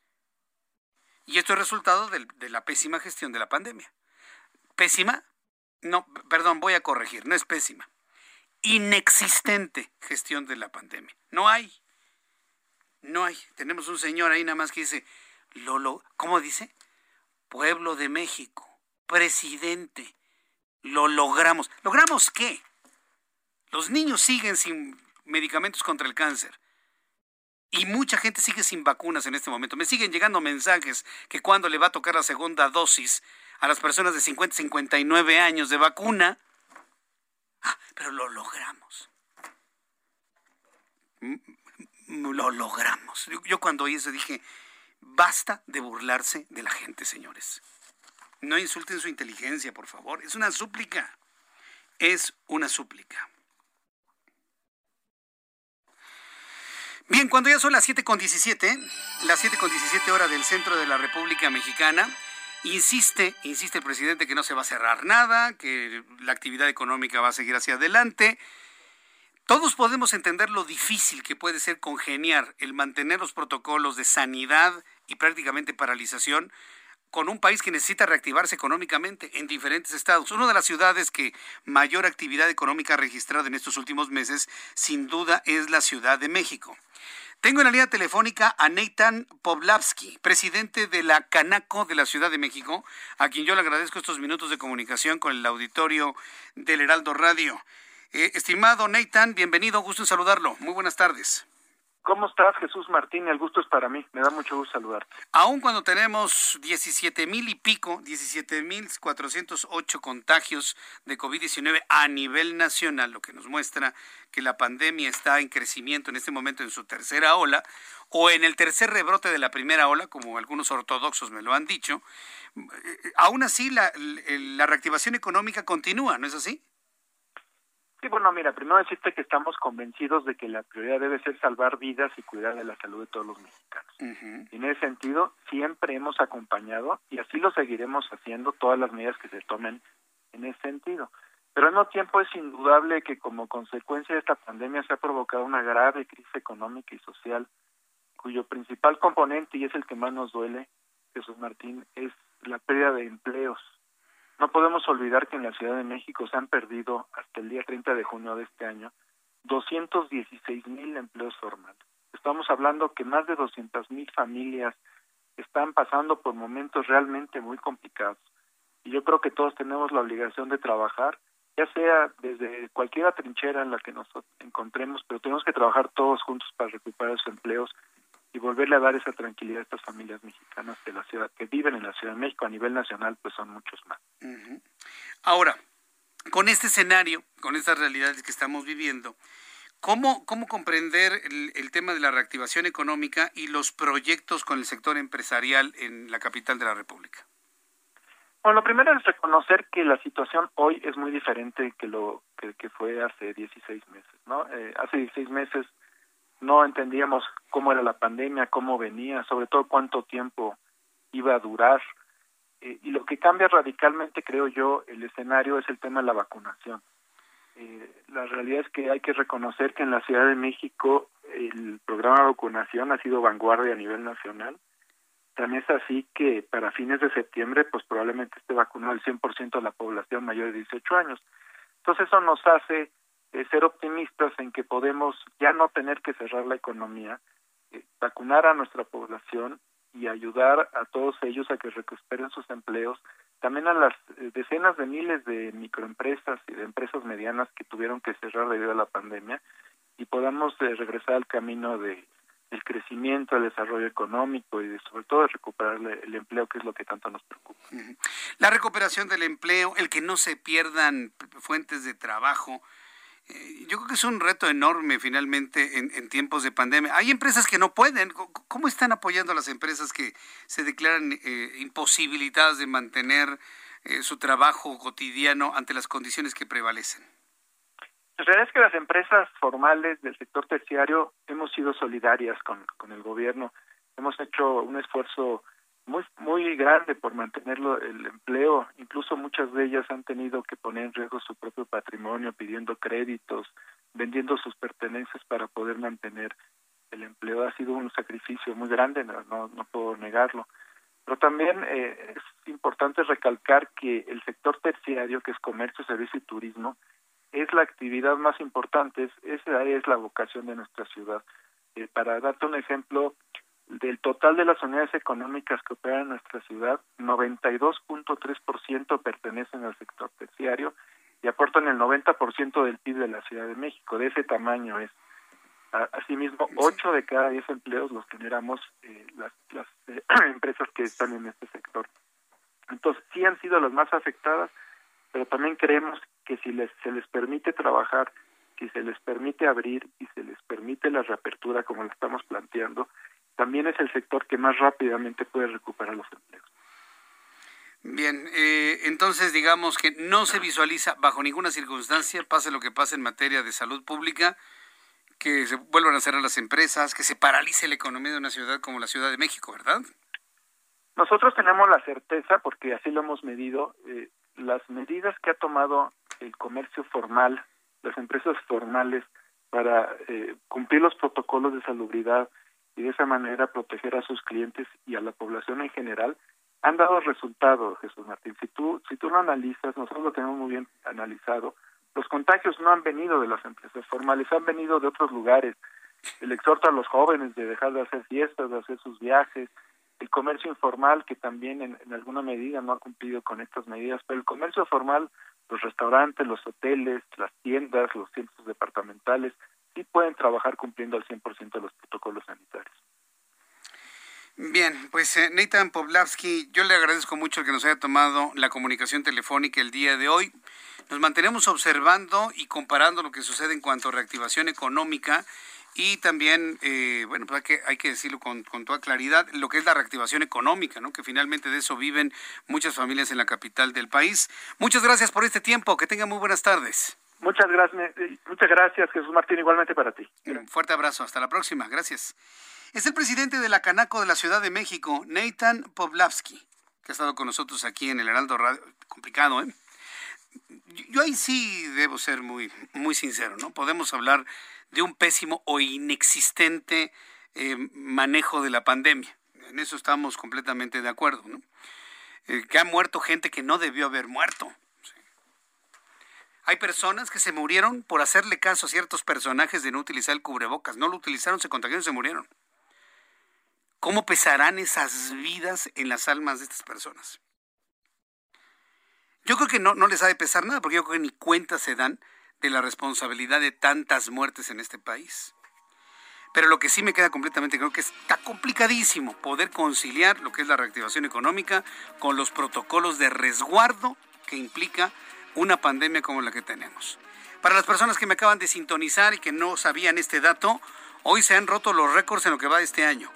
Y esto es resultado de, la pésima gestión de la pandemia. ¿Pésima? No, perdón, voy a corregir, no es pésima. Inexistente gestión de la pandemia. No hay. No hay. Tenemos un señor ahí nada más que dice, Lolo, ¿cómo dice? Pueblo de México, presidente, lo logramos. ¿Logramos qué? Los niños siguen sin medicamentos contra el cáncer. Y mucha gente sigue sin vacunas en este momento. Me siguen llegando mensajes que cuando le va a tocar la segunda dosis a las personas de 50, 59 años de vacuna. Ah, pero lo logramos. Lo logramos. Yo cuando oí eso dije, basta de burlarse de la gente, señores. No insulten su inteligencia, por favor. Es una súplica. Es una súplica. Bien, cuando ya son las 7.17, las 7.17 horas del centro de la República Mexicana, insiste, insiste el presidente que no se va a cerrar nada, que la actividad económica va a seguir hacia adelante. Todos podemos entender lo difícil que puede ser congeniar el mantener los protocolos de sanidad y prácticamente paralización con un país que necesita reactivarse económicamente en diferentes estados. Una de las ciudades que mayor actividad económica ha registrado en estos últimos meses, sin duda, es la Ciudad de México. Tengo en la línea telefónica a Nathan Poblavsky, presidente de la Canaco de la Ciudad de México, a quien yo le agradezco estos minutos de comunicación con el auditorio del Heraldo Radio. Eh, estimado Nathan, bienvenido, gusto en saludarlo. Muy buenas tardes. ¿Cómo estás, Jesús Martín? El gusto es para mí. Me da mucho gusto saludarte. Aún cuando tenemos 17 mil y pico, 17 mil 408 contagios de COVID-19 a nivel nacional, lo que nos muestra que la pandemia está en crecimiento en este momento en su tercera ola o en el tercer rebrote de la primera ola, como algunos ortodoxos me lo han dicho, eh, aún así la reactivación económica continúa, ¿no es así? Sí, bueno, mira, primero decirte que estamos convencidos de que la prioridad debe ser salvar vidas y cuidar de la salud de todos los mexicanos. Y en ese sentido, siempre hemos acompañado y así lo seguiremos haciendo todas las medidas que se tomen en ese sentido. Pero al mismo tiempo es indudable que como consecuencia de esta pandemia se ha provocado una grave crisis económica y social, cuyo principal componente, y es el que más nos duele, Jesús Martín, es la pérdida de empleos no podemos olvidar que en la Ciudad de México se han perdido hasta el día 30 de junio de este año 216 mil empleos formales. Estamos hablando que más de 200 mil familias están pasando por momentos realmente muy complicados. Y yo creo que todos tenemos la obligación de trabajar, ya sea desde cualquier trinchera en la que nos encontremos, pero tenemos que trabajar todos juntos para recuperar esos empleos y volverle a dar esa tranquilidad a estas familias mexicanas de la ciudad que viven en la Ciudad de México a nivel nacional pues son muchos más. Ahora, con este escenario, con estas realidades que estamos viviendo, ¿cómo, cómo comprender el, el, tema de la reactivación económica y los proyectos con el sector empresarial en la capital de la República? Bueno, lo primero es reconocer que la situación hoy es muy diferente que lo que, que fue hace 16 meses, ¿no? Eh, hace 16 meses no entendíamos cómo era la pandemia, cómo venía, sobre todo cuánto tiempo iba a durar. Eh, y lo que cambia radicalmente, creo yo, el escenario es el tema de la vacunación. Eh, la realidad es que hay que reconocer que en la Ciudad de México el programa de vacunación ha sido vanguardia a nivel nacional. También es así que para fines de septiembre, pues probablemente esté vacunado el 100% de la población mayor de 18 años. Entonces eso nos hace eh, ser optimistas en que podemos ya no tener que cerrar la economía, eh, vacunar a nuestra población y ayudar a todos ellos a que recuperen sus empleos, también a las eh, decenas de miles de microempresas y de empresas medianas que tuvieron que cerrar debido a la pandemia y podamos regresar al camino de el crecimiento, el desarrollo económico y sobre todo recuperar el empleo, que es lo que tanto nos preocupa. La recuperación del empleo, el que no se pierdan fuentes de trabajo, eh, yo creo que es un reto enorme finalmente en, tiempos de pandemia. Hay empresas que no pueden. ¿Cómo están apoyando a las empresas que se declaran eh, imposibilitadas de mantener eh, su trabajo cotidiano ante las condiciones que prevalecen? La realidad es que las empresas formales del sector terciario hemos sido solidarias con, con el gobierno. Hemos hecho un esfuerzo muy muy grande por mantenerlo el empleo. Incluso muchas de ellas han tenido que poner en riesgo su propio patrimonio pidiendo créditos vendiendo sus pertenencias para poder mantener el empleo. Ha sido un sacrificio muy grande no no, puedo negarlo. Pero también eh, es importante recalcar que el sector terciario que es comercio servicio y turismo es la actividad más importante es, esa es la vocación de nuestra ciudad. Eh, para darte un ejemplo del total de las unidades económicas que operan en nuestra ciudad, 92.3% pertenecen al sector terciario y aportan el 90% del PIB de la Ciudad de México. De ese tamaño es. Asimismo, 8 de cada 10 empleos los generamos eh, las, las eh, [clears throat] empresas que están en este sector. Entonces, sí han sido las más afectadas, pero también creemos que si les, se les permite trabajar, si se les permite abrir y se les permite la reapertura como lo estamos planteando, también es el sector que más rápidamente puede recuperar los empleos. Bien, eh, entonces digamos que no se visualiza bajo ninguna circunstancia, pase lo que pase en materia de salud pública, que se vuelvan a cerrar las empresas, que se paralice la economía de una ciudad como la Ciudad de México, ¿verdad? Nosotros tenemos la certeza, porque así lo hemos medido, eh, las medidas que ha tomado el comercio formal, las empresas formales, para eh, cumplir los protocolos de salubridad, y de esa manera proteger a sus clientes y a la población en general, han dado resultados, Jesús Martín. Si tú, si tú lo analizas, nosotros lo tenemos muy bien analizado, los contagios no han venido de las empresas formales, han venido de otros lugares. El exhorto a los jóvenes de dejar de hacer fiestas, de hacer sus viajes, el comercio informal que también en, en alguna medida no ha cumplido con estas medidas, pero el comercio formal, los restaurantes, los hoteles, las tiendas, los centros departamentales, sí pueden trabajar cumpliendo al 100% de los protocolos sanitarios. Bien, pues eh, Nathan Povlavsky, yo le agradezco mucho que nos haya tomado la comunicación telefónica el día de hoy. Nos mantenemos observando y comparando lo que sucede en cuanto a reactivación económica y también, eh, bueno, pues hay que, hay que decirlo con, con, toda claridad, lo que es la reactivación económica, ¿no? que finalmente de eso viven muchas familias en la capital del país. Muchas gracias por este tiempo, que tengan muy buenas tardes. Muchas gracias, muchas gracias Jesús Martín, igualmente para ti. Un fuerte abrazo, hasta la próxima, gracias. Es el presidente de la Canaco de la Ciudad de México, Nathan Povlavsky, que ha estado con nosotros aquí en el Heraldo Radio. Complicado, ¿eh? Yo ahí sí debo ser muy, muy sincero, ¿no? Podemos hablar de un pésimo o inexistente eh, manejo de la pandemia. En eso estamos completamente de acuerdo, ¿no? Eh, que ha muerto gente que no debió haber muerto. Hay personas que se murieron por hacerle caso a ciertos personajes de no utilizar el cubrebocas. No lo utilizaron, se contagiaron, se murieron. ¿Cómo pesarán esas vidas en las almas de estas personas? Yo creo que no, no les ha de pesar nada, porque yo creo que ni cuenta se dan de la responsabilidad de tantas muertes en este país. Pero lo que sí me queda completamente creo que está complicadísimo poder conciliar lo que es la reactivación económica con los protocolos de resguardo que implica una pandemia como la que tenemos. Para las personas que me acaban de sintonizar y que no sabían este dato, hoy se han roto los récords en lo que va de este año.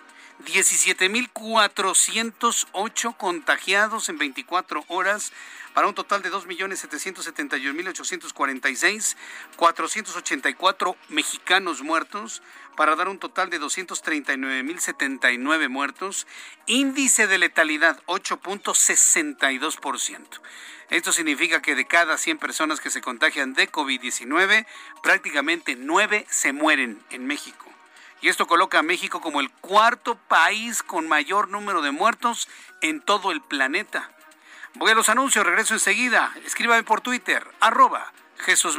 17.408 contagiados en 24 horas para un total de 2.771.846, 484 mexicanos muertos, para dar un total de 239.079 muertos, índice de letalidad 8.62%. Esto significa que de cada 100 personas que se contagian de COVID-19, prácticamente 9 se mueren en México. Y esto coloca a México como el cuarto país con mayor número de muertos en todo el planeta. Voy a los anuncios, regreso enseguida. Escríbame por Twitter, arroba Jesús.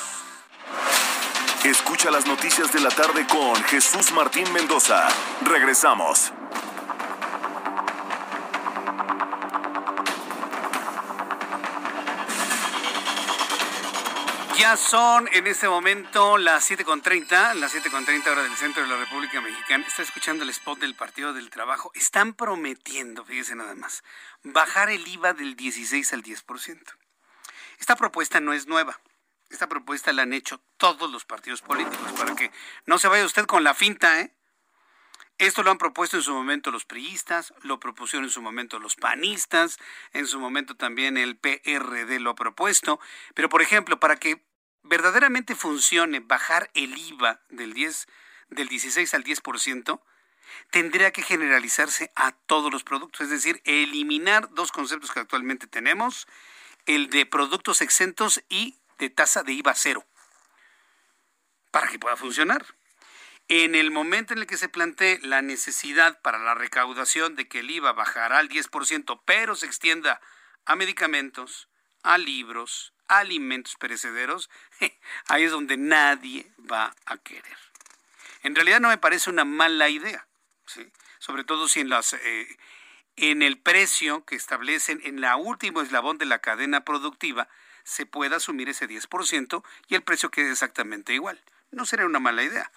Escucha las noticias de la tarde con Jesús Martín Mendoza. Regresamos. Ya son en este momento las 7.30, las 7.30 hora del centro de la República Mexicana. Está escuchando el spot del Partido del Trabajo. Están prometiendo, fíjese nada más, bajar el IVA del 16 al 10%. Esta propuesta no es nueva. Esta propuesta la han hecho todos los partidos políticos para que no se vaya usted con la finta, ¿eh? Esto lo han propuesto en su momento los priistas, lo propusieron en su momento los panistas, en su momento también el PRD lo ha propuesto, pero por ejemplo, para que verdaderamente funcione bajar el IVA del 10 del 16 al 10%, tendría que generalizarse a todos los productos, es decir, eliminar dos conceptos que actualmente tenemos, el de productos exentos y de tasa de IVA cero, para que pueda funcionar. En el momento en el que se plantee la necesidad para la recaudación de que el IVA bajará al 10%, pero se extienda a medicamentos, a libros, a alimentos perecederos, ahí es donde nadie va a querer. En realidad no me parece una mala idea, sobre todo si en las eh, en el precio que establecen en la último eslabón de la cadena productiva se pueda asumir ese 10% y el precio quede exactamente igual. No sería una mala idea.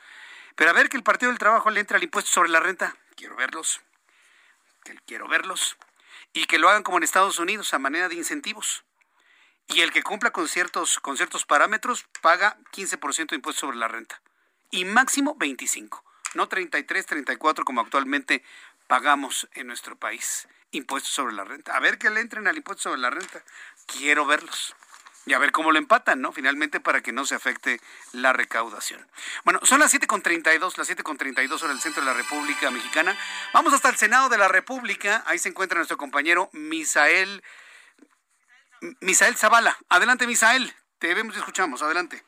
Pero a ver que el Partido del Trabajo le entre al impuesto sobre la renta. Quiero verlos. Quiero verlos. Y que lo hagan como en Estados Unidos, a manera de incentivos. Y el que cumpla con ciertos, con ciertos parámetros paga 15% de impuesto sobre la renta. Y máximo 25. No 33, 34 como actualmente pagamos en nuestro país impuestos sobre la renta. A ver que le entren al impuesto sobre la renta. Quiero verlos. Y a ver cómo lo empatan, ¿no? Finalmente para que no se afecte la recaudación. Bueno, son las 7.32, las 7.32 hora del centro de la República Mexicana. Vamos hasta el Senado de la República. Ahí se encuentra nuestro compañero Misael, Misael Zavala. Adelante, Misael. Te vemos y escuchamos. Adelante.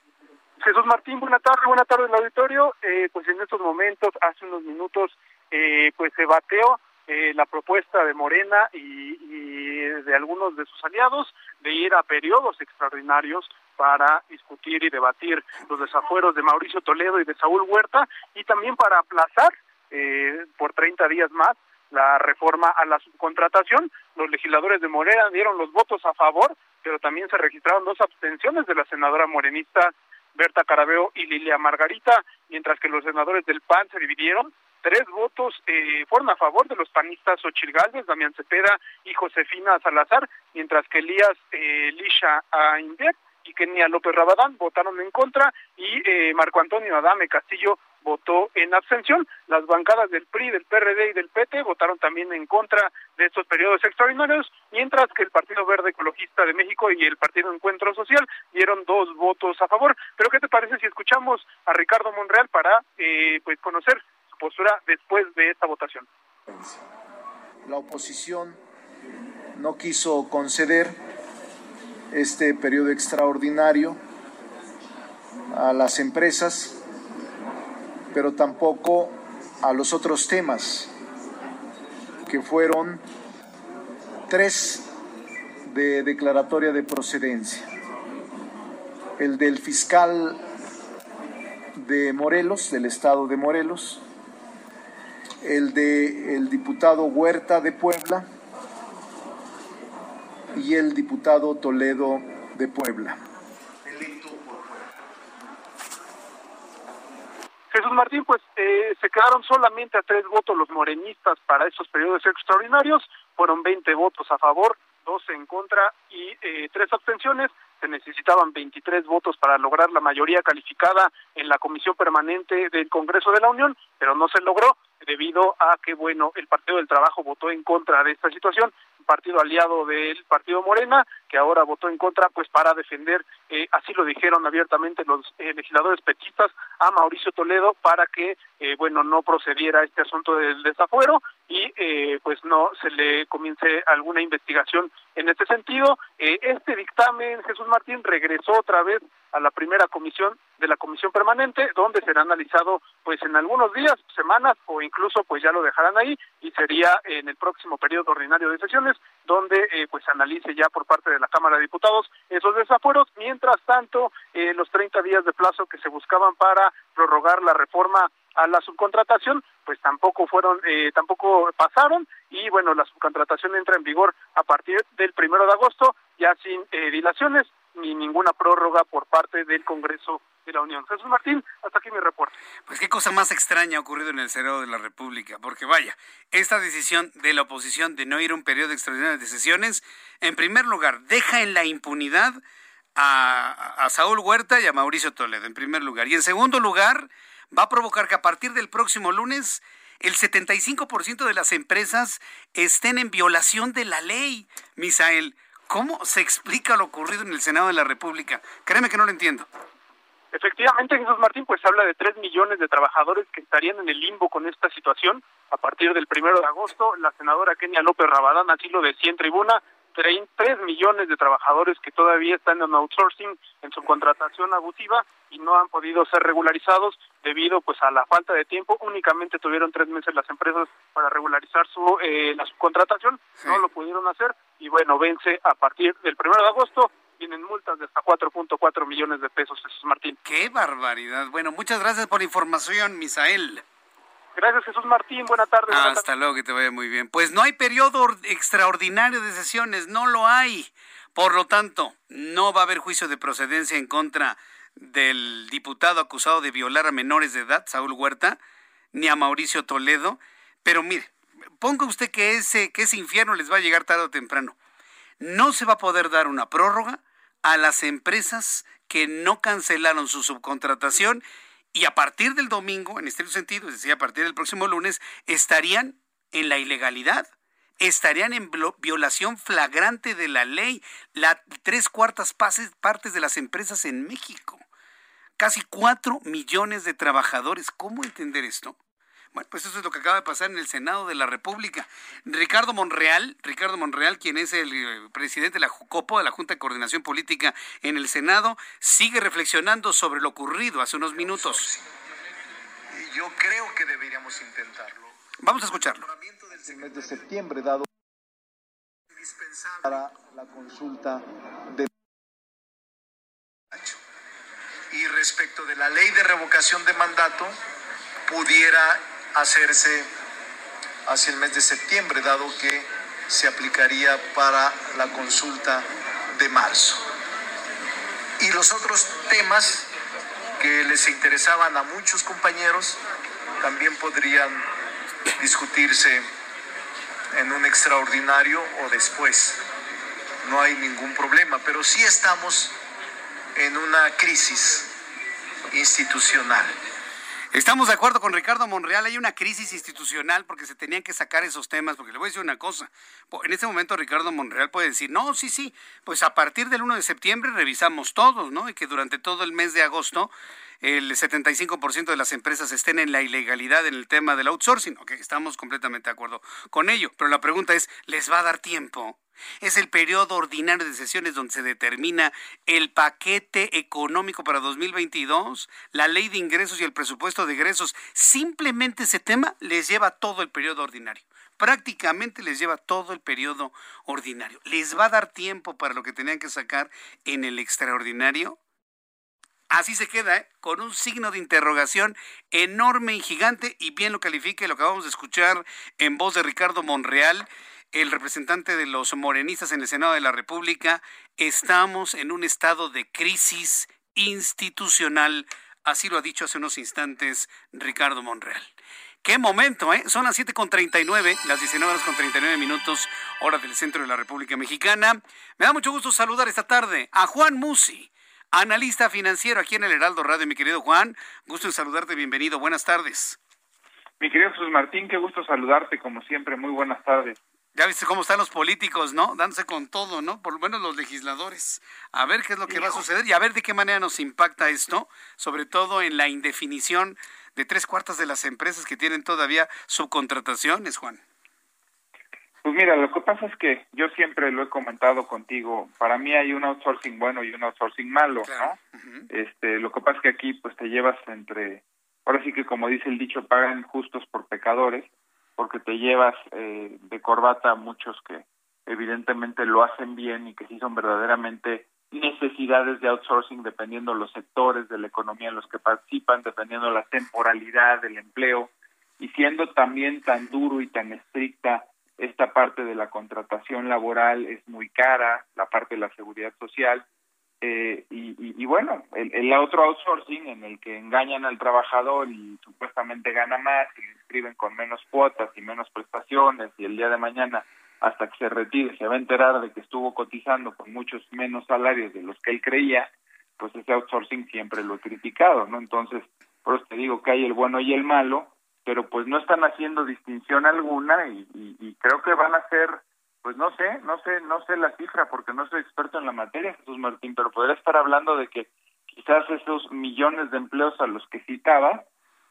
Jesús Martín, buena tarde, buena tarde el auditorio. Eh, pues en estos momentos, hace unos minutos, eh, pues se bateó eh, la propuesta de Morena y, y, de algunos de sus aliados de ir a periodos extraordinarios para discutir y debatir los desafueros de Mauricio Toledo y de Saúl Huerta y también para aplazar eh, por 30 días más la reforma a la subcontratación. Los legisladores de Morena dieron los votos a favor, pero también se registraron dos abstenciones de la senadora morenista Berta Carabeo y Lilia Margarita, mientras que los senadores del PAN se dividieron. Tres votos eh, fueron a favor de los panistas Ochil Gálvez, Damián Cepeda y Josefina Salazar, mientras que Elías eh, Lisha Aindet y Kenia López Rabadán votaron en contra y eh, Marco Antonio Adame Castillo votó en abstención. Las bancadas del PRI, del PRD y del PT votaron también en contra de estos periodos extraordinarios, mientras que el Partido Verde Ecologista de México y el Partido Encuentro Social dieron dos votos a favor. Pero ¿qué te parece si escuchamos a Ricardo Monreal para eh, pues conocer postura después de esta votación? La oposición no quiso conceder este periodo extraordinario a las empresas pero tampoco a los otros temas, que fueron tres de declaratoria de procedencia. El del fiscal de Morelos, del estado de Morelos, el de el diputado Huerta de Puebla y el diputado Toledo de Puebla. Jesús Martín, pues eh, se quedaron solamente a tres votos los morenistas para estos periodos extraordinarios, fueron 20 votos a favor, 12 en contra y eh, tres abstenciones. Se necesitaban 23 votos para lograr la mayoría calificada en la Comisión Permanente del Congreso de la Unión, pero no se logró debido a que, bueno, el Partido del Trabajo votó en contra de esta situación partido aliado del partido Morena, que ahora votó en contra, pues para defender, eh, así lo dijeron abiertamente los eh, legisladores petistas, a Mauricio Toledo para que, eh, bueno, no procediera este asunto del desafuero y pues no se le comience alguna investigación en este sentido. este dictamen, Jesús Martín, regresó otra vez a la primera comisión de la comisión permanente, donde será analizado pues en algunos días, semanas o incluso pues ya lo dejarán ahí y sería en el próximo periodo ordinario de sesiones donde eh, pues analice ya por parte de la Cámara de Diputados esos desafueros. Mientras tanto, eh, los 30 días de plazo que se buscaban para prorrogar la reforma a la subcontratación, pues tampoco fueron, eh, tampoco pasaron y bueno, la subcontratación entra en vigor a partir del primero de agosto, ya sin dilaciones ni ninguna prórroga por parte del Congreso de la Unión. Jesús Martín, hasta aquí mi reporte. Pues qué cosa más extraña ha ocurrido en el Senado de la República, porque vaya, esta decisión de la oposición de no ir a un periodo extraordinario de sesiones, en primer lugar, deja en la impunidad a, a Saúl Huerta y a Mauricio Toledo, en primer lugar. Y en segundo lugar, va a provocar que a partir del próximo lunes el 75% de las empresas estén en violación de la ley, Misael. ¿Cómo se explica lo ocurrido en el Senado de la República? Créeme que no lo entiendo. Efectivamente, Jesús Martín, pues habla de tres millones de trabajadores que estarían en el limbo con esta situación a partir del primero de agosto. La senadora Kenia López Rabadán así lo decía en tribuna, tres millones de trabajadores que todavía están en outsourcing, en su contratación abusiva y no han podido ser regularizados debido pues a la falta de tiempo. Únicamente tuvieron tres meses las empresas para regularizar su eh, la subcontratación, no lo pudieron hacer y bueno, vence a partir del primero de agosto tienen multas de hasta 4.4 millones de pesos, Jesús Martín. ¡Qué barbaridad! Bueno, muchas gracias por la información, Misael. Gracias, Jesús Martín. Buenas tardes. Hasta luego, que te vaya muy bien. Pues no hay periodo extraordinario de sesiones, no lo hay. Por lo tanto, no va a haber juicio de procedencia en contra del diputado acusado de violar a menores de edad, Saúl Huerta, ni a Mauricio Toledo. Pero mire, ponga usted que ese, que ese infierno les va a llegar tarde o temprano. No se va a poder dar una prórroga a las empresas que no cancelaron su subcontratación y a partir del domingo, en este sentido, es decir, a partir del próximo lunes, estarían en la ilegalidad, estarían en violación flagrante de la ley, la tres cuartas partes de las empresas en México. Casi cuatro millones de trabajadores. ¿Cómo entender esto? Bueno, pues eso es lo que acaba de pasar en el Senado de la República. Ricardo Monreal, Ricardo Monreal, quien es el eh, presidente de la JUCOPO, de la Junta de Coordinación Política en el Senado, sigue reflexionando sobre lo ocurrido hace unos minutos. Yo creo que deberíamos intentarlo. Vamos a escucharlo. El mes de septiembre, dado para la consulta de y respecto de la ley de revocación de mandato pudiera hacerse hacia el mes de septiembre, dado que se aplicaría para la consulta de marzo. Y los otros temas que les interesaban a muchos compañeros también podrían discutirse en un extraordinario o después. No hay ningún problema, pero sí estamos en una crisis institucional. Estamos de acuerdo con Ricardo Monreal, hay una crisis institucional porque se tenían que sacar esos temas, porque le voy a decir una cosa, en este momento Ricardo Monreal puede decir, no, sí, sí, pues a partir del 1 de septiembre revisamos todos, ¿no? Y que durante todo el mes de agosto el 75% de las empresas estén en la ilegalidad en el tema del outsourcing, ok, estamos completamente de acuerdo con ello, pero la pregunta es, ¿les va a dar tiempo? Es el periodo ordinario de sesiones donde se determina el paquete económico para 2022, la ley de ingresos y el presupuesto de egresos. Simplemente ese tema les lleva todo el periodo ordinario. Prácticamente les lleva todo el periodo ordinario. ¿Les va a dar tiempo para lo que tenían que sacar en el extraordinario? Así se queda, ¿eh? con un signo de interrogación enorme y gigante, y bien lo califica y lo acabamos de escuchar en voz de Ricardo Monreal el representante de los morenistas en el Senado de la República, estamos en un estado de crisis institucional. Así lo ha dicho hace unos instantes Ricardo Monreal. Qué momento, ¿eh? Son las 7.39, las 19 horas con 39 minutos, hora del centro de la República Mexicana. Me da mucho gusto saludar esta tarde a Juan Musi, analista financiero aquí en el Heraldo Radio. Mi querido Juan, gusto en saludarte, bienvenido, buenas tardes. Mi querido Jesús Martín, qué gusto saludarte, como siempre, muy buenas tardes. Ya viste cómo están los políticos, ¿no? Dándose con todo, ¿no? Por lo menos los legisladores. A ver qué es lo que va a suceder y a ver de qué manera nos impacta esto, sobre todo en la indefinición de tres cuartas de las empresas que tienen todavía subcontrataciones, Juan. Pues mira, lo que pasa es que yo siempre lo he comentado contigo, para mí hay un outsourcing bueno y un outsourcing malo, ¿no? Este, lo que pasa es que aquí pues te llevas entre, ahora sí que como dice el dicho, pagan justos por pecadores, porque te llevas eh, de corbata a muchos que evidentemente lo hacen bien y que sí son verdaderamente necesidades de outsourcing dependiendo los sectores de la economía en los que participan, dependiendo la temporalidad del empleo y siendo también tan duro y tan estricta esta parte de la contratación laboral es muy cara, la parte de la seguridad social eh, y, bueno, el, otro outsourcing en el que engañan al trabajador y supuestamente gana más y le inscriben con menos cuotas y menos prestaciones y el día de mañana hasta que se retire se va a enterar de que estuvo cotizando con muchos menos salarios de los que él creía, pues ese outsourcing siempre lo he criticado, ¿no? Entonces, por eso te digo que hay el bueno y el malo, pero pues no están haciendo distinción alguna y creo que van a ser pues no sé, no sé, no sé la cifra porque no soy experto en la materia, Jesús Martín, pero podría estar hablando de que quizás esos millones de empleos a los que citaba,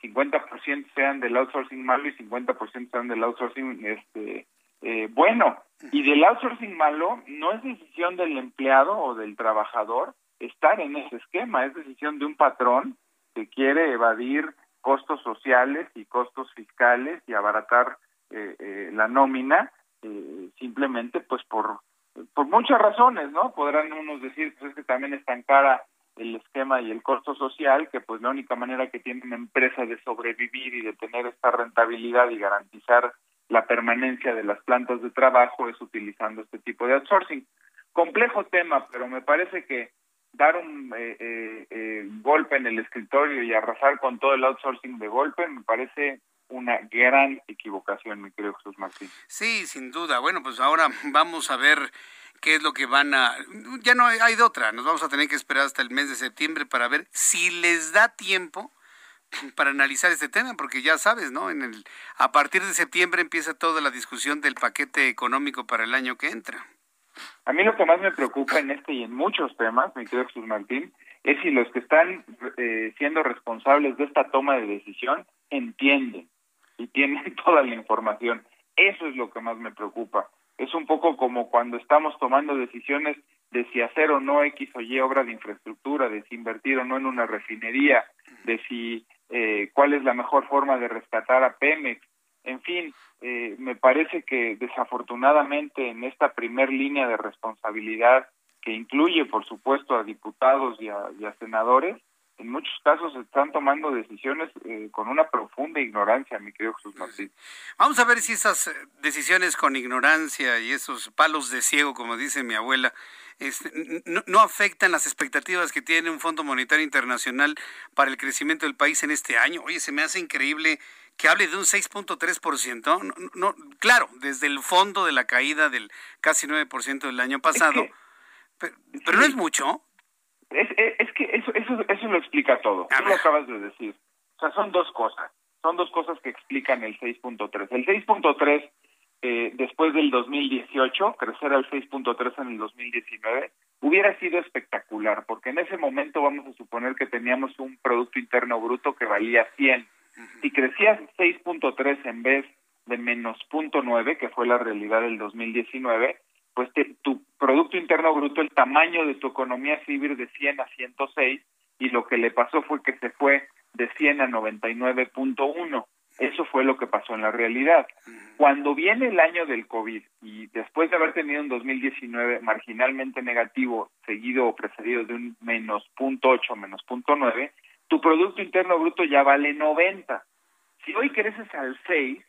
50% sean del outsourcing malo y 50% sean del outsourcing este eh, bueno. Y del outsourcing malo no es decisión del empleado o del trabajador estar en ese esquema, es decisión de un patrón que quiere evadir costos sociales y costos fiscales y abaratar eh, eh, la nómina eh, simplemente pues por muchas razones, ¿no? Podrán unos decir pues es que también es tan cara el esquema y el costo social que pues la única manera que tiene una empresa de sobrevivir y de tener esta rentabilidad y garantizar la permanencia de las plantas de trabajo es utilizando este tipo de outsourcing. Complejo tema, pero me parece que dar un eh, eh, eh golpe en el escritorio y arrasar con todo el outsourcing de golpe me parece una gran equivocación, mi querido Jesús Martín. Sí, sin duda. Bueno, pues ahora vamos a ver qué es lo que van a... Ya no hay de otra, nos vamos a tener que esperar hasta el mes de septiembre para ver si les da tiempo para analizar este tema, porque ya sabes, ¿no? En el, a partir de septiembre empieza toda la discusión del paquete económico para el año que entra. A mí lo que más me preocupa en este y en muchos temas, mi querido Jesús Martín, es si los que están eh, siendo responsables de esta toma de decisión entienden y tienen [laughs] toda la información. Eso es lo que más me preocupa. Es un poco como cuando estamos tomando decisiones de si hacer o no X o Y obra de infraestructura, de si invertir o no en una refinería, de si eh, cuál es la mejor forma de rescatar a Pemex. En fin, eh, me parece que desafortunadamente en esta primer línea de responsabilidad que incluye, por supuesto, a diputados y a, senadores, en muchos casos están tomando decisiones eh, con una profunda ignorancia, mi querido Jesús Martín. Vamos a ver si esas decisiones con ignorancia y esos palos de ciego, como dice mi abuela, este, no, afectan las expectativas que tiene un Fondo Monetario Internacional para el crecimiento del país en este año. Oye, se me hace increíble que hable de un 6.3%. No, no, claro, desde el fondo de la caída del casi 9% del año pasado, pero, no es mucho. Es, es, que eso, eso, eso lo explica todo. Tú lo acabas de decir. O sea, son dos cosas. Son dos cosas que explican el 6.3. El 6.3 eh, después del 2018, crecer al 6.3 en el 2019, hubiera sido espectacular, porque en ese momento vamos a suponer que teníamos un Producto Interno Bruto que valía 100. Si crecías 6.3 en vez de menos 0.9, que fue la realidad del 2019, pues tu Producto Interno Bruto, el tamaño de tu economía se iba de 100 a 106, y lo que le pasó fue que se fue de 100 a 99.1. Eso fue lo que pasó en la realidad. Cuando viene el año del COVID y después de haber tenido un 2019 marginalmente negativo, seguido o precedido de un menos punto ocho, menos punto nueve, tu Producto Interno Bruto ya vale 90. Si hoy creces al 6,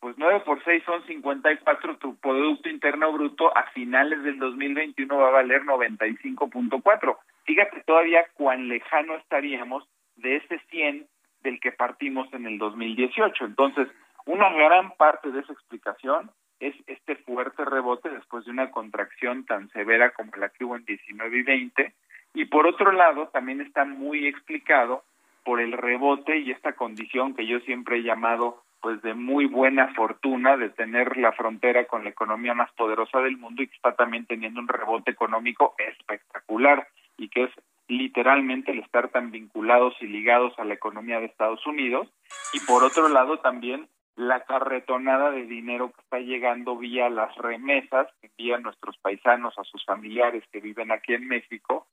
pues 9 por 6 son 54, tu Producto Interno Bruto a finales del 2021 va a valer 95.4. Fíjate todavía cuán lejano estaríamos de ese 100 del que partimos en el 2018. Entonces, una gran parte de esa explicación es este fuerte rebote después de una contracción tan severa como la que hubo en 19 y 20. Y por otro lado, también está muy explicado por el rebote y esta condición que yo siempre he llamado pues de muy buena fortuna de tener la frontera con la economía más poderosa del mundo y que está también teniendo un rebote económico espectacular y que es literalmente el estar tan vinculados y ligados a la economía de Estados Unidos y por otro lado también la carretonada de dinero que está llegando vía las remesas que envían nuestros paisanos a sus familiares que viven aquí en México.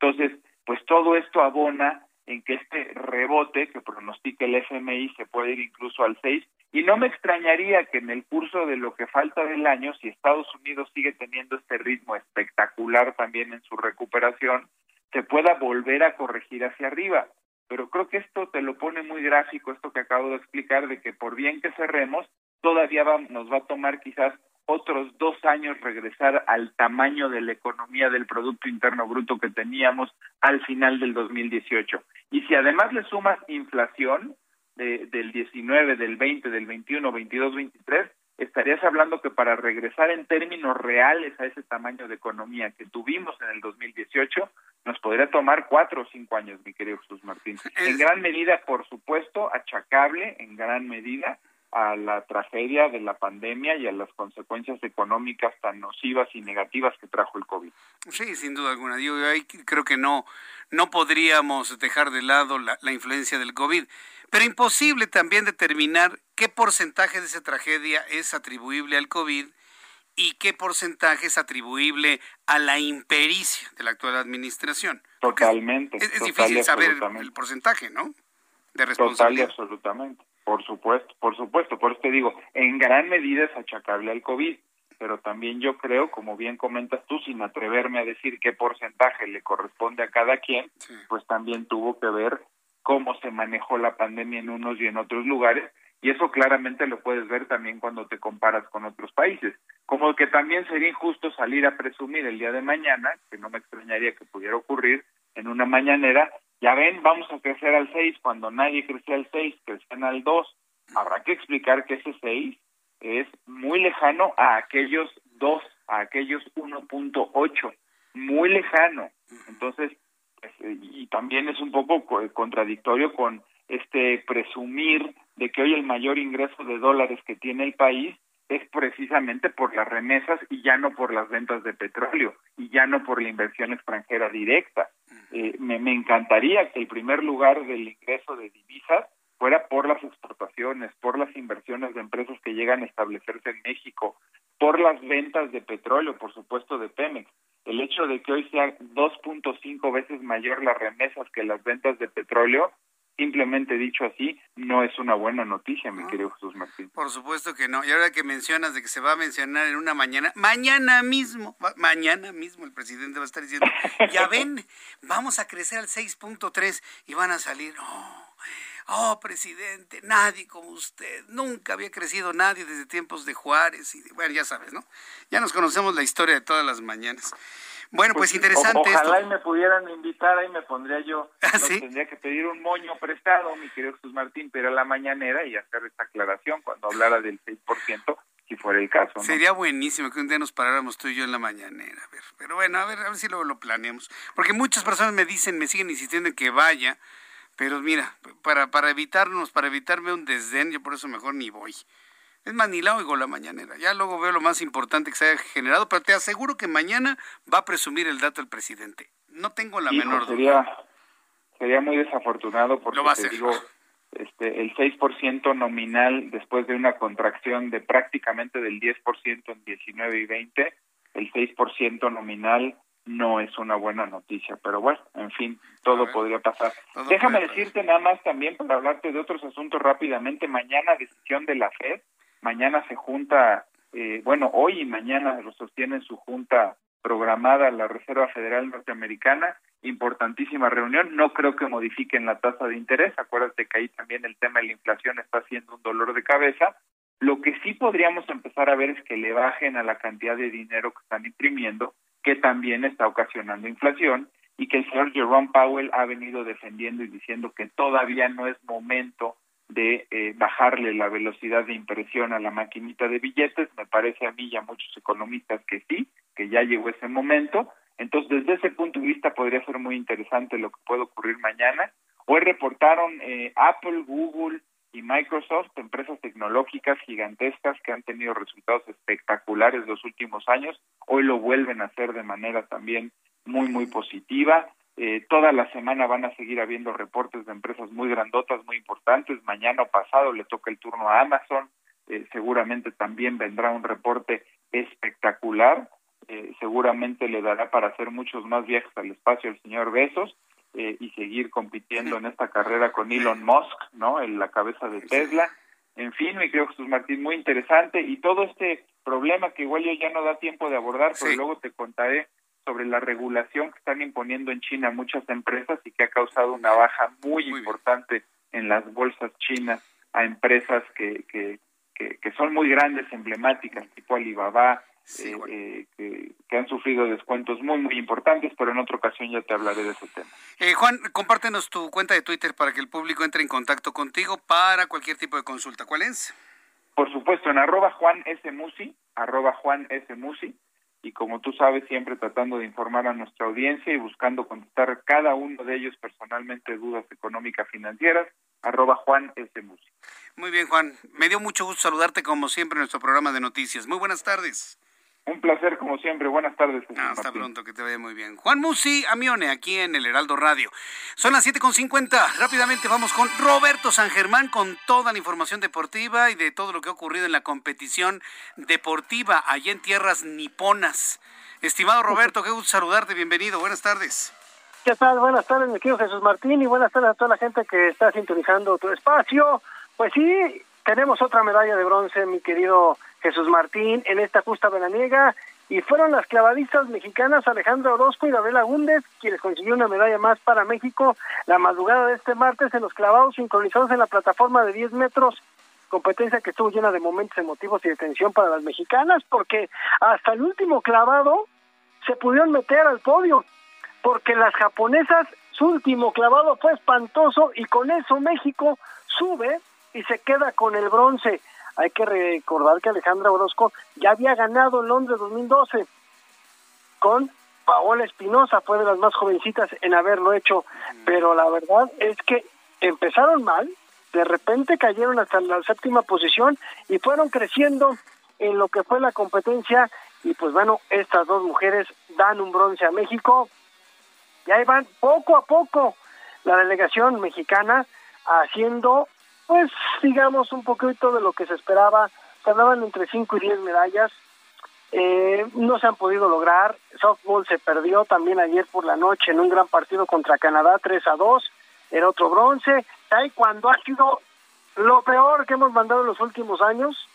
Entonces, pues todo esto abona en que este rebote que pronostica el FMI se puede ir incluso al 6 y no me extrañaría que en el curso de lo que falta del año, si Estados Unidos sigue teniendo este ritmo espectacular también en su recuperación, se pueda volver a corregir hacia arriba. Pero creo que esto te lo pone muy gráfico, esto que acabo de explicar, de que por bien que cerremos, todavía nos va a tomar quizás otros dos años regresar al tamaño de la economía del Producto Interno Bruto que teníamos al final del 2018. Y si además le sumas inflación de, del 19, del 20, del 21, 22, 23, estarías hablando que para regresar en términos reales a ese tamaño de economía que tuvimos en el 2018, nos podría tomar cuatro o cinco años, mi querido Jesús Martín. En gran medida, por supuesto, achacable en gran medida a la tragedia de la pandemia y a las consecuencias económicas tan nocivas y negativas que trajo el COVID. Sí, sin duda alguna. Yo ahí creo que no, no podríamos dejar de lado la, la influencia del COVID, pero imposible también determinar qué porcentaje de esa tragedia es atribuible al COVID y qué porcentaje es atribuible a la impericia de la actual administración. Totalmente. Es, difícil saber el porcentaje, ¿no? De responsabilidad. Total absolutamente. Por supuesto, por supuesto. Por eso te digo, en gran medida es achacable al COVID, pero también yo creo, como bien comentas tú, sin atreverme a decir qué porcentaje le corresponde a cada quien, pues también tuvo que ver cómo se manejó la pandemia en unos y en otros lugares y eso claramente lo puedes ver también cuando te comparas con otros países. Como que también sería injusto salir a presumir el día de mañana, que no me extrañaría que pudiera ocurrir en una mañanera, ya ven, vamos a crecer al 6 cuando nadie crecía al 6, crecían al 2. Habrá que explicar que ese 6 es muy lejano a aquellos 2, a aquellos 1.8, muy lejano. Entonces, pues, y también es un poco contradictorio con este presumir de que hoy el mayor ingreso de dólares que tiene el país es precisamente por las remesas y ya no por las ventas de petróleo y ya no por la inversión extranjera directa. Eh, me, me encantaría que el primer lugar del ingreso de divisas fuera por las exportaciones, por las inversiones de empresas que llegan a establecerse en México, por las ventas de petróleo, por supuesto de Pemex. El hecho de que hoy sea 2.5 veces mayor las remesas que las ventas de petróleo simplemente dicho así, no es una buena noticia, mi querido Jesús Martín. Por supuesto que no. Y ahora que mencionas de que se va a mencionar en una mañana, mañana mismo, mañana mismo el presidente va a estar diciendo, [laughs] ya ven, vamos a crecer al 6.3 y van a salir, oh, oh, presidente, nadie como usted, nunca había crecido nadie desde tiempos de Juárez. Y bueno, ya sabes, ¿no? Ya nos conocemos la historia de todas las mañanas. Bueno, pues, interesante. ojalá y me pudieran invitar, ahí me pondría yo. [laughs] ¿Ah, Tendría que pedir un moño prestado, mi querido Jesús Martín, pero a la mañanera y hacer esta aclaración cuando hablara del 6%, si fuera el caso. Sería buenísimo que un día nos paráramos tú y yo en la mañanera. A ver, pero bueno, a ver, a ver si luego lo planeamos. Porque muchas personas me dicen, me siguen insistiendo en que vaya, pero mira, para, para evitarnos, para evitarme un desdén, yo por eso mejor ni voy. Es más, ni la oigo la mañanera. Ya luego veo lo más importante que se haya generado, pero te aseguro que mañana va a presumir el dato el presidente. No tengo la menor sería, duda. Sería muy desafortunado porque te digo, este, el 6% nominal después de una contracción de prácticamente del 10% en 19 y 20, el 6% nominal no es una buena noticia, pero bueno, en fin, todo podría pasar. Déjame decirte nada más también para hablarte de otros asuntos rápidamente, mañana decisión de la FED, Mañana se junta, eh, bueno, hoy y mañana lo sostiene su junta programada la Reserva Federal Norteamericana, importantísima reunión, no creo que modifiquen la tasa de interés, acuérdate que ahí también el tema de la inflación está siendo un dolor de cabeza, lo que sí podríamos empezar a ver es que le bajen a la cantidad de dinero que están imprimiendo, que también está ocasionando inflación, y que el señor Jerome Powell ha venido defendiendo y diciendo que todavía no es momento de eh, bajarle la velocidad de impresión a la maquinita de billetes. Me parece a mí y a muchos economistas que sí, que ya llegó ese momento. Entonces, desde ese punto de vista podría ser muy interesante lo que puede ocurrir mañana. Hoy reportaron eh, Apple, Google y Microsoft, empresas tecnológicas gigantescas que han tenido resultados espectaculares los últimos años. Hoy lo vuelven a hacer de manera también muy, muy positiva. Eh, toda la semana van a seguir habiendo reportes de empresas muy grandotas, muy importantes. Mañana o pasado le toca el turno a Amazon. Eh, seguramente también vendrá un reporte espectacular. Eh, seguramente le dará para hacer muchos más viajes al espacio el señor Besos y seguir compitiendo en esta carrera con Elon Musk, ¿no? En la cabeza de Tesla. En fin, mi querido Jesús Martín, muy interesante. Y todo este problema que igual yo ya no da tiempo de abordar, pero luego te contaré sobre la regulación que están imponiendo en China muchas empresas y que ha causado una baja muy, importante en las bolsas chinas a empresas que, que, que, son muy grandes, emblemáticas, tipo Alibaba, eh, eh, que, han sufrido descuentos muy, muy importantes, pero en otra ocasión ya te hablaré de ese tema. Eh, Juan, compártenos tu cuenta de Twitter para que el público entre en contacto contigo para cualquier tipo de consulta. ¿Cuál es? Por supuesto, en arroba Juan S. Musi, arroba Juan S. Musi, y como tú sabes, siempre tratando de informar a nuestra audiencia y buscando contestar cada uno de ellos personalmente dudas económicas financieras, arroba Juan S. Muy bien, Juan. Me dio mucho gusto saludarte como siempre en nuestro programa de noticias. Muy buenas tardes. Un placer, como siempre. Buenas tardes. hasta pronto, que te vaya muy bien. Juan Musi Amione, aquí en el Heraldo Radio. Son las 7.50. Rápidamente vamos con Roberto San Germán con toda la información deportiva y de todo lo que ha ocurrido en la competición deportiva allá en tierras niponas. Estimado Roberto, qué gusto saludarte. Bienvenido. Buenas tardes. ¿Qué tal? Buenas tardes, mi querido Jesús Martín, y buenas tardes a toda la gente que está sintonizando tu espacio. Pues sí, tenemos otra medalla de bronce, mi querido Jesús Martín en esta justa veraniega. Y fueron las clavadistas mexicanas Alejandra Orozco y Gabriela Gúndez quienes consiguieron una medalla más para México la madrugada de este martes en los clavados sincronizados en la plataforma de 10 metros. Competencia que estuvo llena de momentos emotivos y de tensión para las mexicanas porque hasta el último clavado se pudieron meter al podio porque las japonesas su último clavado fue espantoso y con eso México sube y se queda con el bronce. Hay que recordar que Alejandra Orozco ya había ganado en Londres 2012 con Paola Espinosa, fue de las más jovencitas en haberlo hecho, pero la verdad es que empezaron mal, de repente cayeron hasta la séptima posición y fueron creciendo en lo que fue la competencia. Y pues bueno, estas dos mujeres dan un bronce a México. Y ahí van poco a poco la delegación mexicana haciendo pues digamos un poquito de lo que se esperaba, se hablaban entre 5 y 10 medallas, eh, no se han podido lograr, softball se perdió también ayer por la noche en un gran partido contra Canadá 3 a 2, era otro bronce, Taekwondo ha sido lo peor que hemos mandado en los últimos años.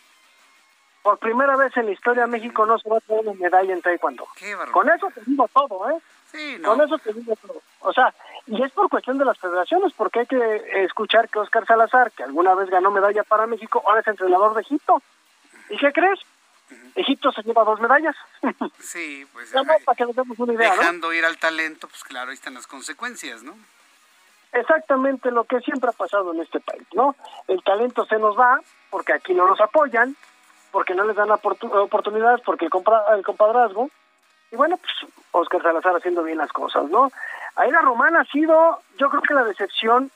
Por primera vez en la historia México no se va a tener una medalla en Taekwondo. Con eso te digo todo, ¿eh? Sí, Con eso te digo todo. O sea, y es por cuestión de las federaciones, porque hay que escuchar que Oscar Salazar, que alguna vez ganó medalla para México, ahora es entrenador de Egipto. ¿Y qué crees? Egipto se lleva dos medallas. [laughs] Sí, pues Ya no, para que nos demos una idea, ¿no? dejando ir al talento, pues claro, ahí están las consecuencias, ¿no? exactamente lo que siempre ha pasado en este país, ¿no? El talento se nos va porque aquí no nos apoyan, porque no les dan oportu- oportunidades, porque el, compra- el compadrazgo. Y bueno, pues Oscar Salazar haciendo bien las cosas, ¿no? Aida Román ha sido, yo creo que la decepción,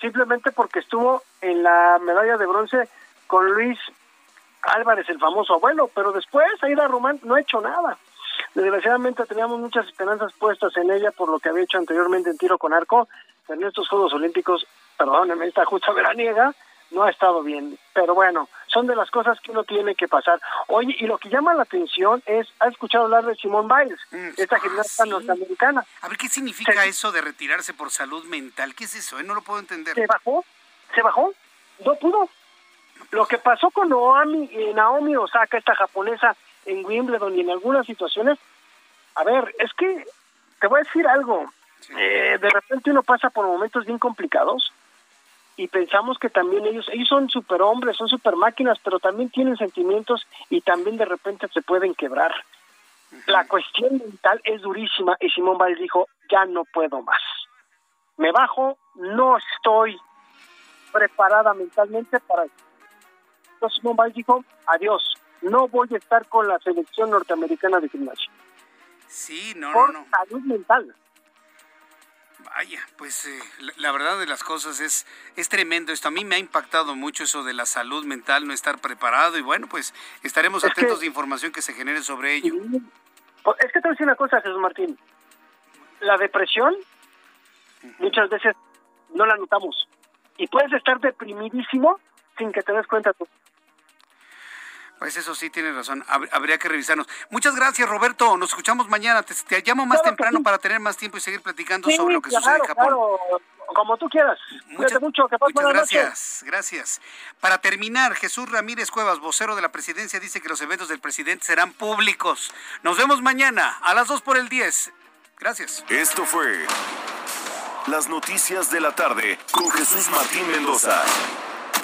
simplemente porque estuvo en la medalla de bronce con Luis Álvarez, el famoso abuelo, pero después Aida Román no ha hecho nada. Desgraciadamente teníamos muchas esperanzas puestas en ella por lo que había hecho anteriormente en tiro con arco, pero en estos Juegos Olímpicos, perdónenme, esta justa veraniega no ha estado bien. Pero bueno, son de las cosas que uno tiene que pasar. Oye, y lo que llama la atención es, ¿has escuchado hablar de Simone Biles, esta gimnasta norteamericana? A ver, ¿qué significa eso de retirarse por salud mental? ¿Qué es eso? eh? No lo puedo entender. se bajó, se bajó, no pudo. Lo que pasó con Naomi, eh, Naomi Osaka, esta japonesa en Wimbledon y en algunas situaciones, a ver, es que te voy a decir algo. Eh, de repente uno pasa por momentos bien complicados y pensamos que también ellos, ellos son superhombres, son super máquinas, pero también tienen sentimientos y también de repente se pueden quebrar. La cuestión mental es durísima y Simón Biles dijo, ya no puedo más. Me bajo, no estoy preparada mentalmente para esto. Entonces Simón Biles dijo, adiós, no voy a estar con la selección norteamericana de gimnasia. Sí, no, por no, no. salud mental. Vaya, pues eh, la, la verdad de las cosas es, es tremendo esto. A mí me ha impactado mucho eso de la salud mental, no estar preparado y bueno, pues estaremos Es atentos que- de información que se genere sobre ello. Es que te voy a decir una cosa, Jesús Martín. La depresión muchas veces no la notamos. Y puedes estar deprimidísimo sin que te des cuenta tú. Pues eso sí, tienes razón. Hab- habría que revisarnos. Muchas gracias, Roberto. Nos escuchamos mañana. Te, te llamo más temprano para tener más tiempo y seguir platicando Sí, sobre lo que claro, sucede en Japón. claro, como tú quieras. Cuídate mucho, que Muchas gracias, gracias. Para terminar, Jesús Ramírez Cuevas, vocero de la presidencia, dice que los eventos del presidente serán públicos. Nos vemos mañana a las 2 por el 10. Gracias. Esto fue las noticias de la tarde con Jesús Martín Mendoza.